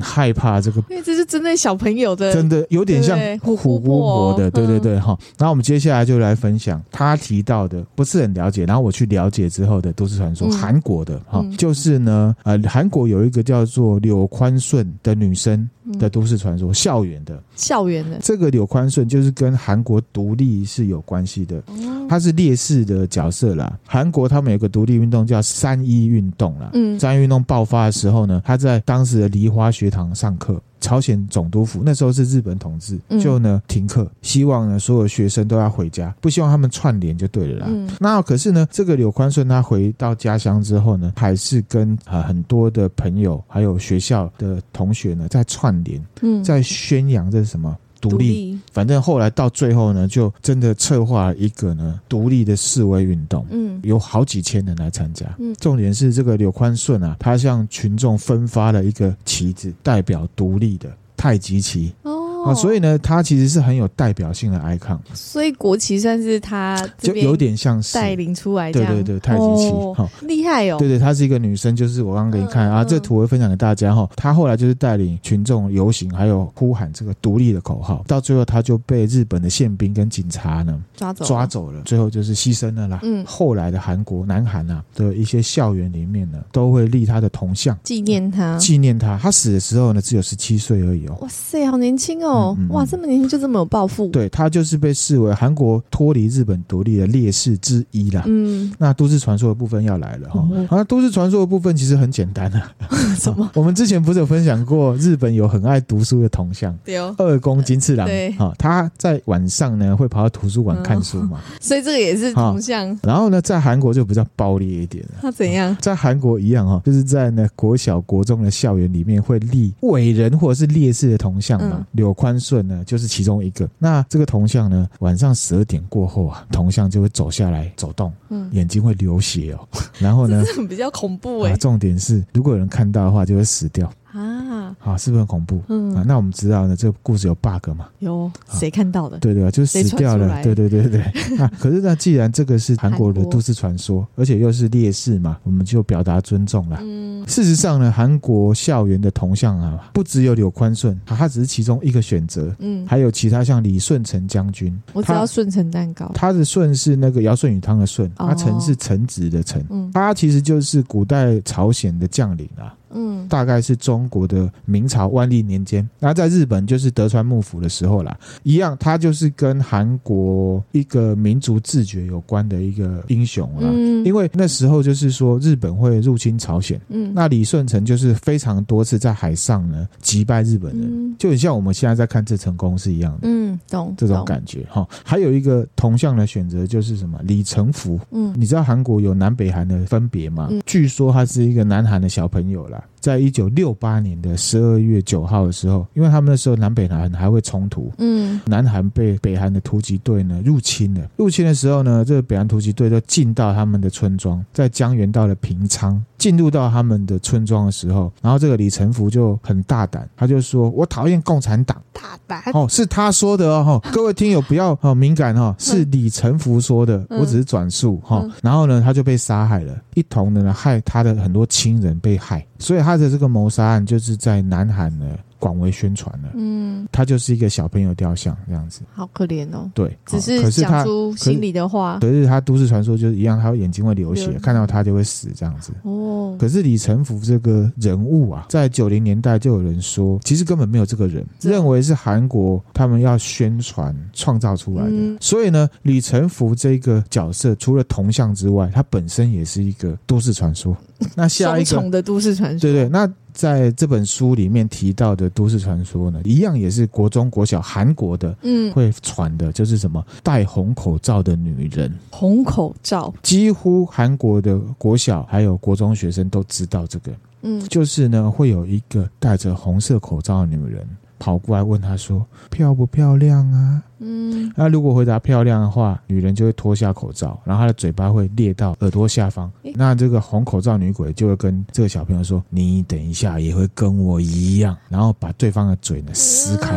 [SPEAKER 2] 害怕这个，
[SPEAKER 1] 因为这是针对小朋友的。
[SPEAKER 2] 真的有点像虎姑婆的，对对对哈。然后我们接下来就来分享他提到的，不是很了解，然后我去了解之后的都市传说，韩国的哈，就是呢，呃，韩国有一个叫做柳宽顺的女生的都市传说，校园的，
[SPEAKER 1] 校园的。这
[SPEAKER 2] 个柳宽顺就是跟韩国独立是有关系的，她是烈士的角色啦。韩国他们有个独立运动叫三一运动啦，嗯，三一运动爆发的时候呢，他在当时的梨花学堂上课。朝鲜总督府那时候是日本统治，就呢停课，希望呢所有学生都要回家，不希望他们串联就对了啦。嗯、那可是呢，这个柳宽顺他回到家乡之后呢，还是跟啊很多的朋友还有学校的同学呢在串联，嗯，在宣扬这是什么？独立，反正后来到最后呢，就真的策划一个呢独立的示威运动，嗯，有好几千人来参加，嗯，重点是这个柳宽顺啊，他向群众分发了一个旗子，代表独立的太极旗。哦啊，所以呢，他其实是很有代表性的 icon。
[SPEAKER 1] 所以国旗算是他
[SPEAKER 2] 就有点像是
[SPEAKER 1] 带领出来，对
[SPEAKER 2] 对对，太极旗，好
[SPEAKER 1] 厉害哦。
[SPEAKER 2] 对对，她是一个女生，就是我刚刚给你看啊，这图我会分享给大家哈。她后来就是带领群众游行，还有呼喊这个独立的口号，到最后她就被日本的宪兵跟警察呢抓走抓走了，最后就是牺牲了啦。嗯，后来的韩国南韩啊的一些校园里面呢，都会立她的铜像
[SPEAKER 1] 纪念她，
[SPEAKER 2] 纪念她。她死的时候呢，只有十七岁而已哦。
[SPEAKER 1] 哇塞，好年轻哦。哦，哇，这么年轻就这么有抱负？
[SPEAKER 2] 对，他就是被视为韩国脱离日本独立的烈士之一啦。嗯，那都市传说的部分要来了哈。嗯、啊，都市传说的部分其实很简单啊。什么？我们之前不是有分享过，日本有很爱读书的铜像，二宫金次郎。对啊，他在晚上呢会跑到图书馆看书嘛，
[SPEAKER 1] 嗯，所以这个也是铜像。
[SPEAKER 2] 然后呢，在韩国就比较暴烈一点。
[SPEAKER 1] 他怎样？
[SPEAKER 2] 在韩国一样哈，就是在呢国小、国中的校园里面会立伟人或者是烈士的铜像嘛。宽顺呢，就是其中一个。那这个铜像呢，晚上十二点过后啊，铜像就会走下来走动，嗯，眼睛会流血哦。然后呢，
[SPEAKER 1] 比较恐怖哎、
[SPEAKER 2] 啊。重点是，如果有人看到的话，就会死掉。啊，好，是不是很恐怖？嗯啊，那我们知道呢，这个故事有 bug 嘛？
[SPEAKER 1] 有，谁看到的？
[SPEAKER 2] 对对啊，就死掉了。对对对对 啊，可是呢既然这个是韩国的都市传说，而且又是烈士嘛，我们就表达尊重了。嗯，事实上呢，韩国校园的铜像啊，不只有柳宽顺，他只是其中一个选择。嗯，还有其他像李舜臣将军，
[SPEAKER 1] 我知道舜臣蛋糕，
[SPEAKER 2] 他的舜是那个尧舜禹汤的舜，他臣是臣子的臣，嗯，他其实就是古代朝鲜的将领啊。嗯，大概是中国的明朝万历年间，那在日本就是德川幕府的时候啦，一样，他就是跟韩国一个民族自觉有关的一个英雄啦。嗯，因为那时候就是说日本会入侵朝鲜，嗯，那李舜臣就是非常多次在海上呢击败日本人，嗯，就很像我们现在在看这成功是一样的，
[SPEAKER 1] 嗯，懂
[SPEAKER 2] 这种感觉哈。还有一个同向的选择就是什么李成福，嗯，你知道韩国有南北韩的分别吗？嗯，据说他是一个南韩的小朋友啦。time. 在一九六八年的十二月九号的时候，因为他们那时候南北韩还会冲突，嗯，南韩被北韩的突击队呢入侵了。入侵的时候呢，这个北韩突击队就进到他们的村庄，在江原道的平昌进入到他们的村庄的时候，然后这个李成福就很大胆，他就说：“我讨厌共产党。”
[SPEAKER 1] 大胆
[SPEAKER 2] 哦，是他说的哦，各位听友不要哦敏感哦，是李成福说的，我只是转述哈。然后呢，他就被杀害了，一同的呢害他的很多亲人被害，所以他。他的这个谋杀案就是在南韩呢广为宣传了。嗯，他就是一个小朋友雕像这样子，
[SPEAKER 1] 好可怜哦。
[SPEAKER 2] 对，
[SPEAKER 1] 只是讲出心里的话。
[SPEAKER 2] 可是他都市传说就是一样，他眼睛会流血，看到他就会死这样子。哦。可是李成福这个人物啊，在九零年代就有人说，其实根本没有这个人，认为是韩国他们要宣传创造出来的。所以呢，李成福这个角色除了铜像之外，他本身也是一个都市传说。那下一
[SPEAKER 1] 个重的都市传说，
[SPEAKER 2] 对对，那在这本书里面提到的都市传说呢，一样也是国中、国小韩国的，嗯，会传的，就是什么戴红口罩的女人，
[SPEAKER 1] 红口罩，
[SPEAKER 2] 几乎韩国的国小还有国中学生都知道这个，嗯，就是呢，会有一个戴着红色口罩的女人。跑过来问他说：“漂不漂亮啊？”嗯，那如果回答漂亮的话，女人就会脱下口罩，然后她的嘴巴会裂到耳朵下方。那这个红口罩女鬼就会跟这个小朋友说：“你等一下也会跟我一样。”然后把对方的嘴呢撕开，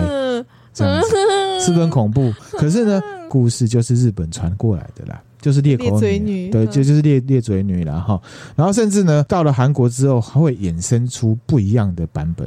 [SPEAKER 2] 这样子是不是很恐怖？可是呢，故事就是日本传过来的啦，就是裂口女，女对，就就是裂裂嘴女了哈。然后甚至呢，到了韩国之后，还会衍生出不一样的版本。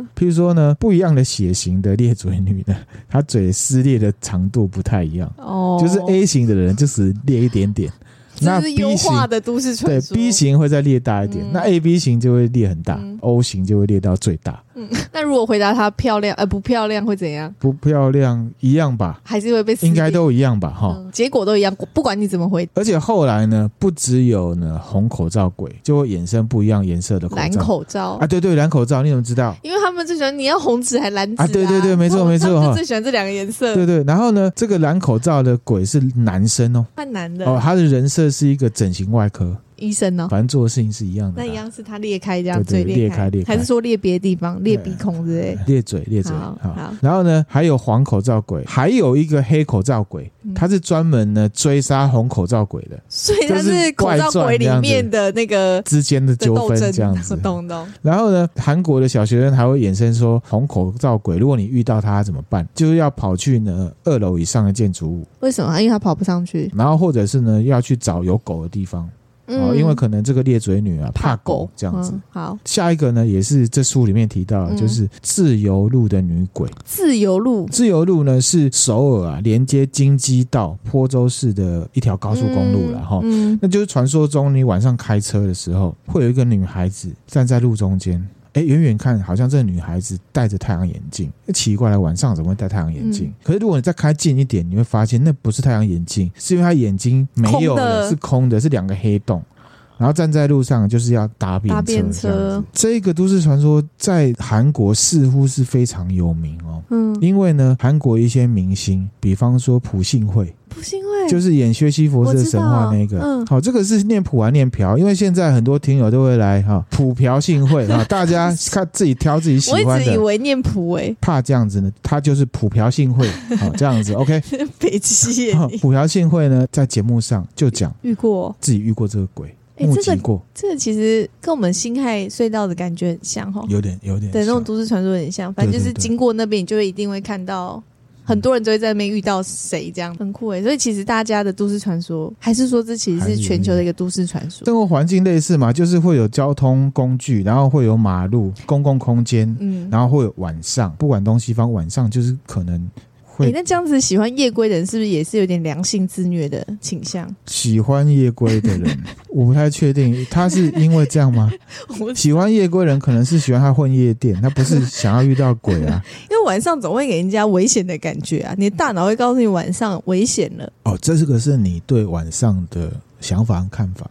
[SPEAKER 2] 嗯，譬如说呢，不一样的血型的裂嘴女呢，她嘴撕裂的长度不太一样。哦，就是 A 型的人就是裂一点点。
[SPEAKER 1] 那 B 型的都市传说，
[SPEAKER 2] 对 B 型会再裂大一点，嗯、那 AB 型就会裂很大，嗯、O 型就会裂到最大。
[SPEAKER 1] 嗯，那如果回答她漂亮，呃，不漂亮会怎样？
[SPEAKER 2] 不漂亮一样吧？
[SPEAKER 1] 还是会被？
[SPEAKER 2] 应该都一样吧？哈、嗯，
[SPEAKER 1] 结果都一样，不管你怎么回。
[SPEAKER 2] 而且后来呢，不只有呢红口罩鬼，就会衍生不一样颜色的口罩。蓝
[SPEAKER 1] 口罩
[SPEAKER 2] 啊，对对，蓝口罩，你怎么知道？
[SPEAKER 1] 因为他们最喜欢你要红纸还蓝纸啊，啊？对
[SPEAKER 2] 对对，没错没错，
[SPEAKER 1] 就最喜欢这两个颜色。
[SPEAKER 2] 对对，然后呢，这个蓝口罩的鬼是男生哦，
[SPEAKER 1] 换男的
[SPEAKER 2] 哦，他的人这是一个整形外科。
[SPEAKER 1] 医生呢？
[SPEAKER 2] 反正做的事情是一样的。
[SPEAKER 1] 那一样是他裂开这样对裂开，裂开，还是说裂别的地方，裂鼻孔之类？
[SPEAKER 2] 裂嘴，裂嘴。好。然后呢，还有黄口罩鬼，还有一个黑口罩鬼，他是专门呢追杀红口罩鬼的。
[SPEAKER 1] 所以他是口罩鬼里面的那个
[SPEAKER 2] 之间的纠纷这样子。
[SPEAKER 1] 懂懂。
[SPEAKER 2] 然后呢，韩国的小学生还会衍生说，红口罩鬼，如果你遇到他怎么办？就是要跑去呢二楼以上的建筑物。
[SPEAKER 1] 为什么？因为他跑不上去。
[SPEAKER 2] 然后或者是呢，要去找有狗的地方。哦，因为可能这个裂嘴女啊怕狗这样子。嗯、好，下一个呢也是这书里面提到的，就是自由路的女鬼。
[SPEAKER 1] 自由路，
[SPEAKER 2] 自由路呢是首尔啊连接京畿道坡州市的一条高速公路了哈。嗯，那就是传说中你晚上开车的时候，会有一个女孩子站在路中间。哎，远远看好像这个女孩子戴着太阳眼镜，奇怪了，晚上怎么会戴太阳眼镜？嗯、可是如果你再开近一点，你会发现那不是太阳眼镜，是因为她眼睛没有了，是空的，是两个黑洞。然后站在路上就是要搭便车，搭便车。这个都市传说在韩国似乎是非常有名哦。嗯，因为呢，韩国一些明星，比方说朴信惠。
[SPEAKER 1] 朴信惠
[SPEAKER 2] 就是演薛西佛斯的神话那个，嗯，好，这个是念朴还念朴？因为现在很多听友都会来哈，朴朴信惠啊，大家看自己挑自己喜欢的。我
[SPEAKER 1] 一直以为念朴诶，
[SPEAKER 2] 怕这样子呢，他就是朴朴信惠，好这样子，OK。
[SPEAKER 1] 北七，
[SPEAKER 2] 朴朴信惠呢，在节目上就讲
[SPEAKER 1] 遇过
[SPEAKER 2] 自己遇过这个鬼，目击过。
[SPEAKER 1] 这个其实跟我们辛亥隧道的感觉很像哈，
[SPEAKER 2] 有点有点
[SPEAKER 1] 对那种都市传说很像，反正就是经过那边，你就会一定会看到。很多人都会在那边遇到谁，这样很酷诶。所以其实大家的都市传说，还是说这其实是全球的一个都市传说。
[SPEAKER 2] 生活环境类似嘛，就是会有交通工具，然后会有马路、公共空间，嗯，然后会有晚上，不管东西方，晚上就是可能会。
[SPEAKER 1] 欸、那这样子喜欢夜归的人是不是也是有点良性自虐的倾向？
[SPEAKER 2] 喜欢夜归的人，我不太确定他是因为这样吗？喜欢夜归人可能是喜欢他混夜店，他不是想要遇到鬼啊。
[SPEAKER 1] 因为晚上总会给人家危险的感觉啊，你的大脑会告诉你晚上危险了。
[SPEAKER 2] 哦，这是个是你对晚上的想法和看法。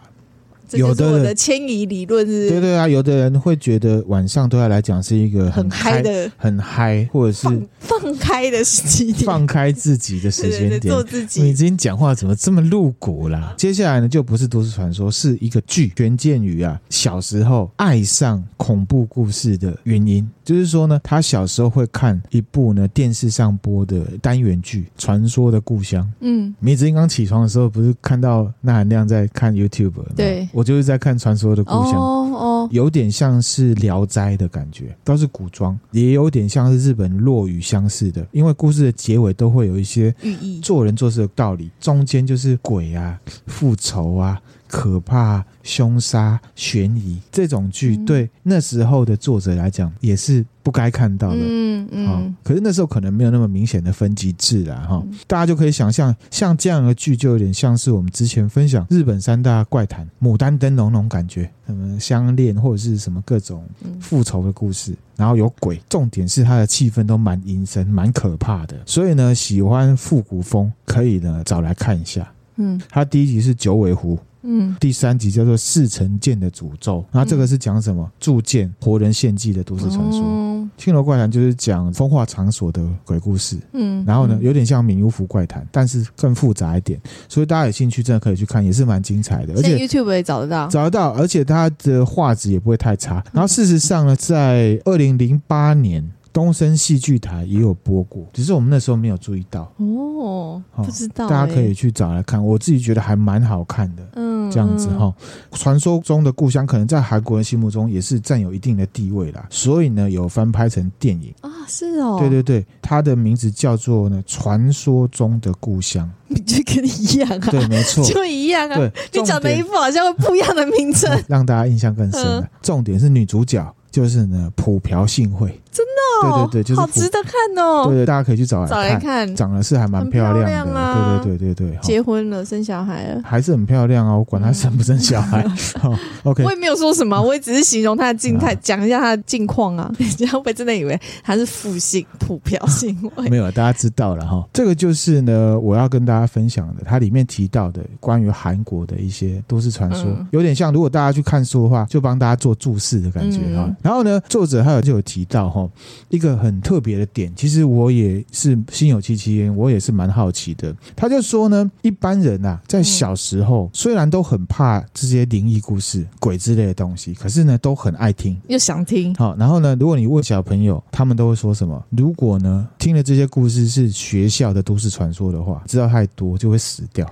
[SPEAKER 1] 有的我的迁移理论是，
[SPEAKER 2] 对对啊，有的人会觉得晚上对他来讲是一个很嗨的、很嗨，或者是
[SPEAKER 1] 放开的时机点，
[SPEAKER 2] 放开自己的时间点，
[SPEAKER 1] 做自己。
[SPEAKER 2] 你今天讲话怎么这么露骨啦？接下来呢，就不是都市传说，是一个剧，权健宇啊，小时候爱上恐怖故事的原因，就是说呢，他小时候会看一部呢电视上播的单元剧《传说的故乡》。嗯，米子英刚起床的时候，不是看到那含亮在看 YouTube？
[SPEAKER 1] 对。
[SPEAKER 2] 我就是在看《传说的故乡》，哦哦，有点像是《聊斋》的感觉，都是古装，也有点像是日本落雨相似的，因为故事的结尾都会有一些寓意，做人做事的道理，中间就是鬼啊、复仇啊。可怕、凶杀、悬疑这种剧，对那时候的作者来讲也是不该看到的。嗯嗯、哦。可是那时候可能没有那么明显的分级制啦，哈、哦。大家就可以想象，像这样的剧就有点像是我们之前分享日本三大怪谈《牡丹灯笼》那种感觉，什么相恋或者是什么各种复仇的故事，然后有鬼，重点是它的气氛都蛮阴森、蛮可怕的。所以呢，喜欢复古风可以呢找来看一下。嗯，它第一集是九尾狐。嗯，第三集叫做《四成剑的诅咒》，那这个是讲什么？铸剑活人献祭的都市传说。嗯，青楼怪谈就是讲风化场所的鬼故事。嗯，然后呢，有点像米乌福怪谈，但是更复杂一点。所以大家有兴趣，真的可以去看，也是蛮精彩的。而且
[SPEAKER 1] YouTube 也找得到，
[SPEAKER 2] 找得到，而且它的画质也不会太差。然后事实上呢，在二零零八年。东森戏剧台也有播过，只是我们那时候没有注意到
[SPEAKER 1] 哦，不知道、欸，
[SPEAKER 2] 大家可以去找来看。我自己觉得还蛮好看的，嗯，这样子哈。传说中的故乡可能在韩国人心目中也是占有一定的地位啦，所以呢，有翻拍成电影
[SPEAKER 1] 啊，是哦，
[SPEAKER 2] 对对对，它的名字叫做呢《传说中的故乡》，
[SPEAKER 1] 就跟你一样啊，
[SPEAKER 2] 对，没错，
[SPEAKER 1] 就一样啊。对，你讲的一副好像会不一样的名称，
[SPEAKER 2] 让大家印象更深了。重点是女主角。就是呢，朴朴信惠，
[SPEAKER 1] 真的，哦，对对对，就是好值得看哦。
[SPEAKER 2] 对对，大家可以去找来，
[SPEAKER 1] 找来看，
[SPEAKER 2] 长得是还蛮漂亮的，
[SPEAKER 1] 亮啊，
[SPEAKER 2] 对对对对对。
[SPEAKER 1] 结婚了，生小孩了，
[SPEAKER 2] 还是很漂亮啊！我管她生不生小孩。好，OK，
[SPEAKER 1] 我也没有说什么，我也只是形容她的静态，讲一下她的近况啊。这样会真的以为她是复姓朴朴信惠？
[SPEAKER 2] 没有，大家知道了哈。这个就是呢，我要跟大家分享的，它里面提到的关于韩国的一些都市传说，有点像。如果大家去看书的话，就帮大家做注释的感觉哈。然后呢，作者还有就有提到哈，一个很特别的点，其实我也是心有戚戚焉，我也是蛮好奇的。他就说呢，一般人啊，在小时候虽然都很怕这些灵异故事、鬼之类的东西，可是呢，都很爱听，
[SPEAKER 1] 又想听。
[SPEAKER 2] 好，然后呢，如果你问小朋友，他们都会说什么？如果呢，听了这些故事是学校的都市传说的话，知道太多就会死掉，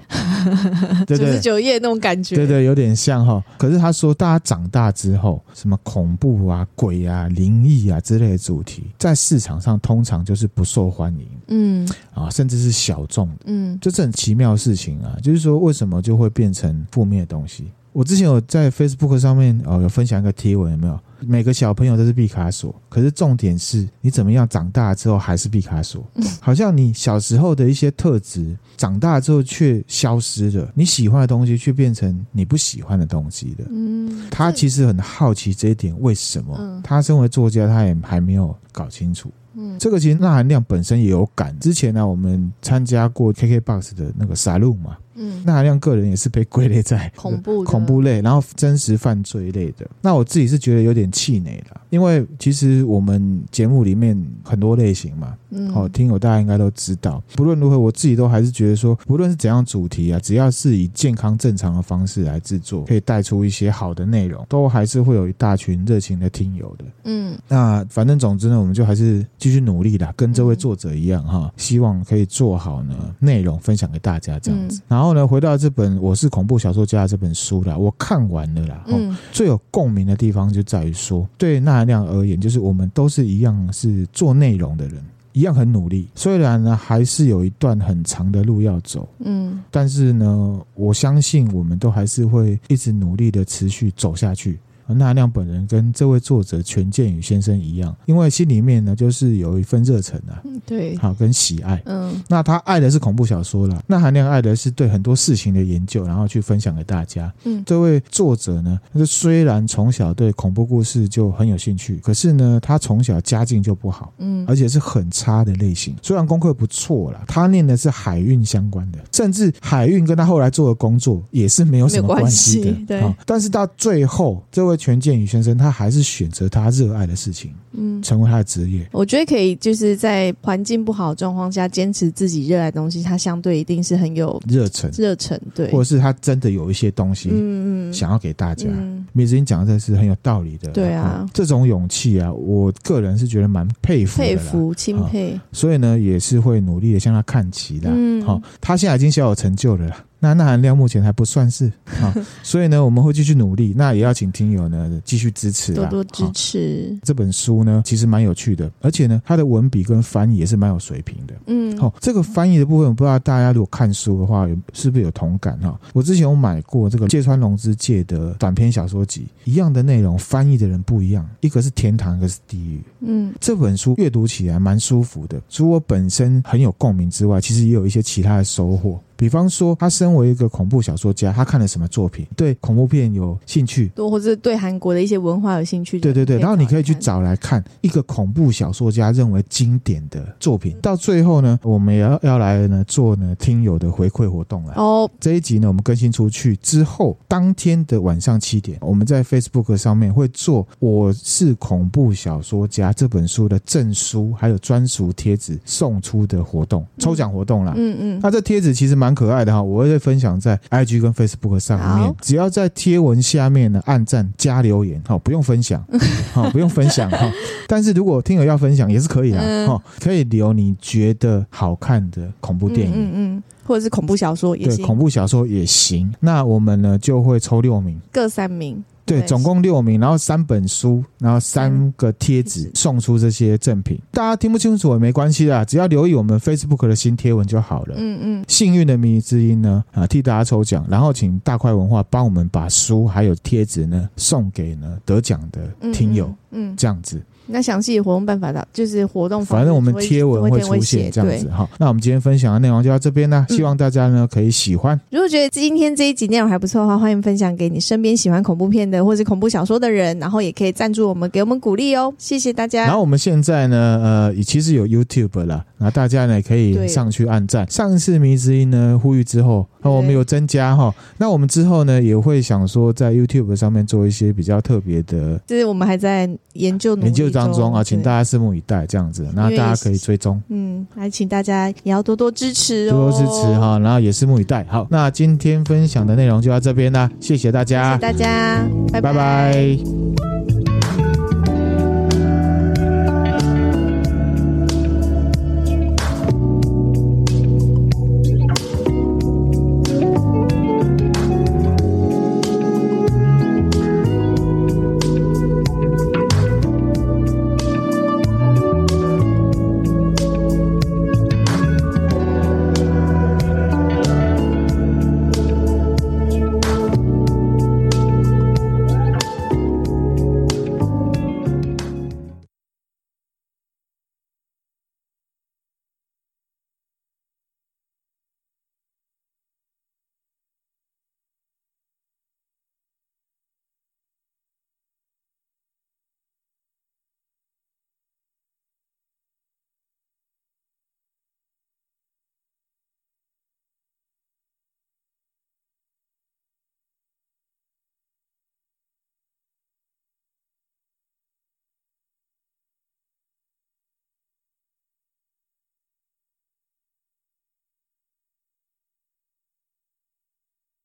[SPEAKER 1] 对对？九十九夜那种感觉，
[SPEAKER 2] 对对，有点像哈。可是他说，大家长大之后，什么恐怖啊、鬼啊。灵异啊之类的主题，在市场上通常就是不受欢迎，嗯啊，甚至是小众的，嗯，这是很奇妙的事情啊。就是说，为什么就会变成负面的东西？我之前有在 Facebook 上面哦，有分享一个贴文，有没有？每个小朋友都是毕卡索，可是重点是你怎么样长大之后还是毕卡索？好像你小时候的一些特质，长大之后却消失了，你喜欢的东西却变成你不喜欢的东西了。嗯，他其实很好奇这一点，为什么？他身为作家，他也还没有搞清楚。嗯，这个其实纳含量本身也有感。之前呢，我们参加过 KKBOX 的那个沙龙嘛。嗯，那含量个人也是被归类在
[SPEAKER 1] 恐怖
[SPEAKER 2] 恐怖类，然后真实犯罪类的。那我自己是觉得有点气馁了，因为其实我们节目里面很多类型嘛，嗯，好听友大家应该都知道。不论如何，我自己都还是觉得说，不论是怎样主题啊，只要是以健康正常的方式来制作，可以带出一些好的内容，都还是会有一大群热情的听友的。嗯，那反正总之呢，我们就还是继续努力啦，跟这位作者一样哈，希望可以做好呢内容分享给大家这样子，然后。然后呢，回到这本《我是恐怖小说家》这本书啦，我看完了啦。嗯，最有共鸣的地方就在于说，对纳含量而言，就是我们都是一样是做内容的人，一样很努力。虽然呢，还是有一段很长的路要走，嗯，但是呢，我相信我们都还是会一直努力的持续走下去。那含亮本人跟这位作者权健宇先生一样，因为心里面呢就是有一份热忱啊，
[SPEAKER 1] 对，
[SPEAKER 2] 好跟喜爱，
[SPEAKER 1] 嗯，
[SPEAKER 2] 那他爱的是恐怖小说了，那韩亮爱的是对很多事情的研究，然后去分享给大家。
[SPEAKER 1] 嗯，
[SPEAKER 2] 这位作者呢，他虽然从小对恐怖故事就很有兴趣，可是呢，他从小家境就不好，
[SPEAKER 1] 嗯，
[SPEAKER 2] 而且是很差的类型。虽然功课不错啦，他念的是海运相关的，甚至海运跟他后来做的工作也是没有什么关系的。
[SPEAKER 1] 对、
[SPEAKER 2] 哦，但是到最后，这位权健宇先生他还是选择他热爱的事情，嗯，成为他的职业。
[SPEAKER 1] 我觉得可以，就是在环境不好的状况下坚持自己热爱的东西，他相对一定是很有
[SPEAKER 2] 热忱，
[SPEAKER 1] 热忱，对，
[SPEAKER 2] 或者是他真的有一些东西，嗯嗯，想要给大家。米子英讲的这是很有道理的，
[SPEAKER 1] 对啊，
[SPEAKER 2] 嗯、这种勇气啊，我个人是觉得蛮佩服的，
[SPEAKER 1] 佩服钦佩、哦，
[SPEAKER 2] 所以呢，也是会努力的向他看齐的。
[SPEAKER 1] 嗯，
[SPEAKER 2] 好、哦，他现在已经小有成就了啦。那那含量目前还不算是啊，所以呢，我们会继续努力。那也要请听友呢继续支持，
[SPEAKER 1] 多多支持。
[SPEAKER 2] 这本书呢，其实蛮有趣的，而且呢，它的文笔跟翻译也是蛮有水平的。嗯，好，这个翻译的部分，我不知道大家如果看书的话，有是不是有同感哈？我之前有买过这个芥川龙之介的短篇小说集，一样的内容，翻译的人不一样，一个是天堂，一个是地狱。嗯，这本书阅读起来蛮舒服的，除我本身很有共鸣之外，其实也有一些其他的收获。比方说，他身为一个恐怖小说家，他看了什么作品，对恐怖片有兴趣，
[SPEAKER 1] 多或者对韩国的一些文化有兴趣，
[SPEAKER 2] 对对对，然后你可以去找来看一个恐怖小说家认为经典的作品。到最后呢，我们也要要来呢做呢听友的回馈活动了。哦，这一集呢，我们更新出去之后，当天的晚上七点，我们在 Facebook 上面会做《我是恐怖小说家》这本书的证书还有专属贴纸送出的活动，抽奖活动啦。嗯嗯，那这贴纸其实蛮。蛮可爱的哈，我会分享在 IG 跟 Facebook 上面。只要在贴文下面呢按赞加留言，好，不用分享，好，不用分享哈。但是如果听友要分享也是可以的，哈，可以留你觉得好看的恐怖电影，嗯嗯，
[SPEAKER 1] 或者是恐怖小说也行，
[SPEAKER 2] 对，恐怖小说也行。那我们呢就会抽六名，
[SPEAKER 1] 各三名。
[SPEAKER 2] 对，总共六名，然后三本书，然后三个贴纸，送出这些赠品。大家听不清楚也没关系啦，只要留意我们 Facebook 的新贴文就好了。嗯嗯，幸运的迷之音呢，啊，替大家抽奖，然后请大块文化帮我们把书还有贴纸呢送给呢得奖的听友。嗯，这样子。
[SPEAKER 1] 那详细的活动办法的，就是活动，
[SPEAKER 2] 反正我们贴文会出现这样子哈。那我们今天分享的内容就到这边啦，希望大家呢可以喜欢。
[SPEAKER 1] 如果觉得今天这一集内容还不错的话，欢迎分享给你身边喜欢恐怖片的或是恐怖小说的人，然后也可以赞助我们，给我们鼓励哦，谢谢大家。
[SPEAKER 2] 然后我们现在呢，呃，其实有 YouTube 了，然后大家呢可以上去按赞。上一次迷之音呢呼吁之后，那我们有增加哈。那我们之后呢也会想说在 YouTube 上面做一些比较特别的，
[SPEAKER 1] 就是我们还在研究研究
[SPEAKER 2] 当中啊，请大家拭目以待，这样子，那大家可以追踪。
[SPEAKER 1] 嗯，还，请大家也要多多支持哦，
[SPEAKER 2] 多多支持哈，然后也拭目以待。好，那今天分享的内容就到这边啦，谢谢大家，
[SPEAKER 1] 谢谢大家，拜拜。
[SPEAKER 2] 拜拜。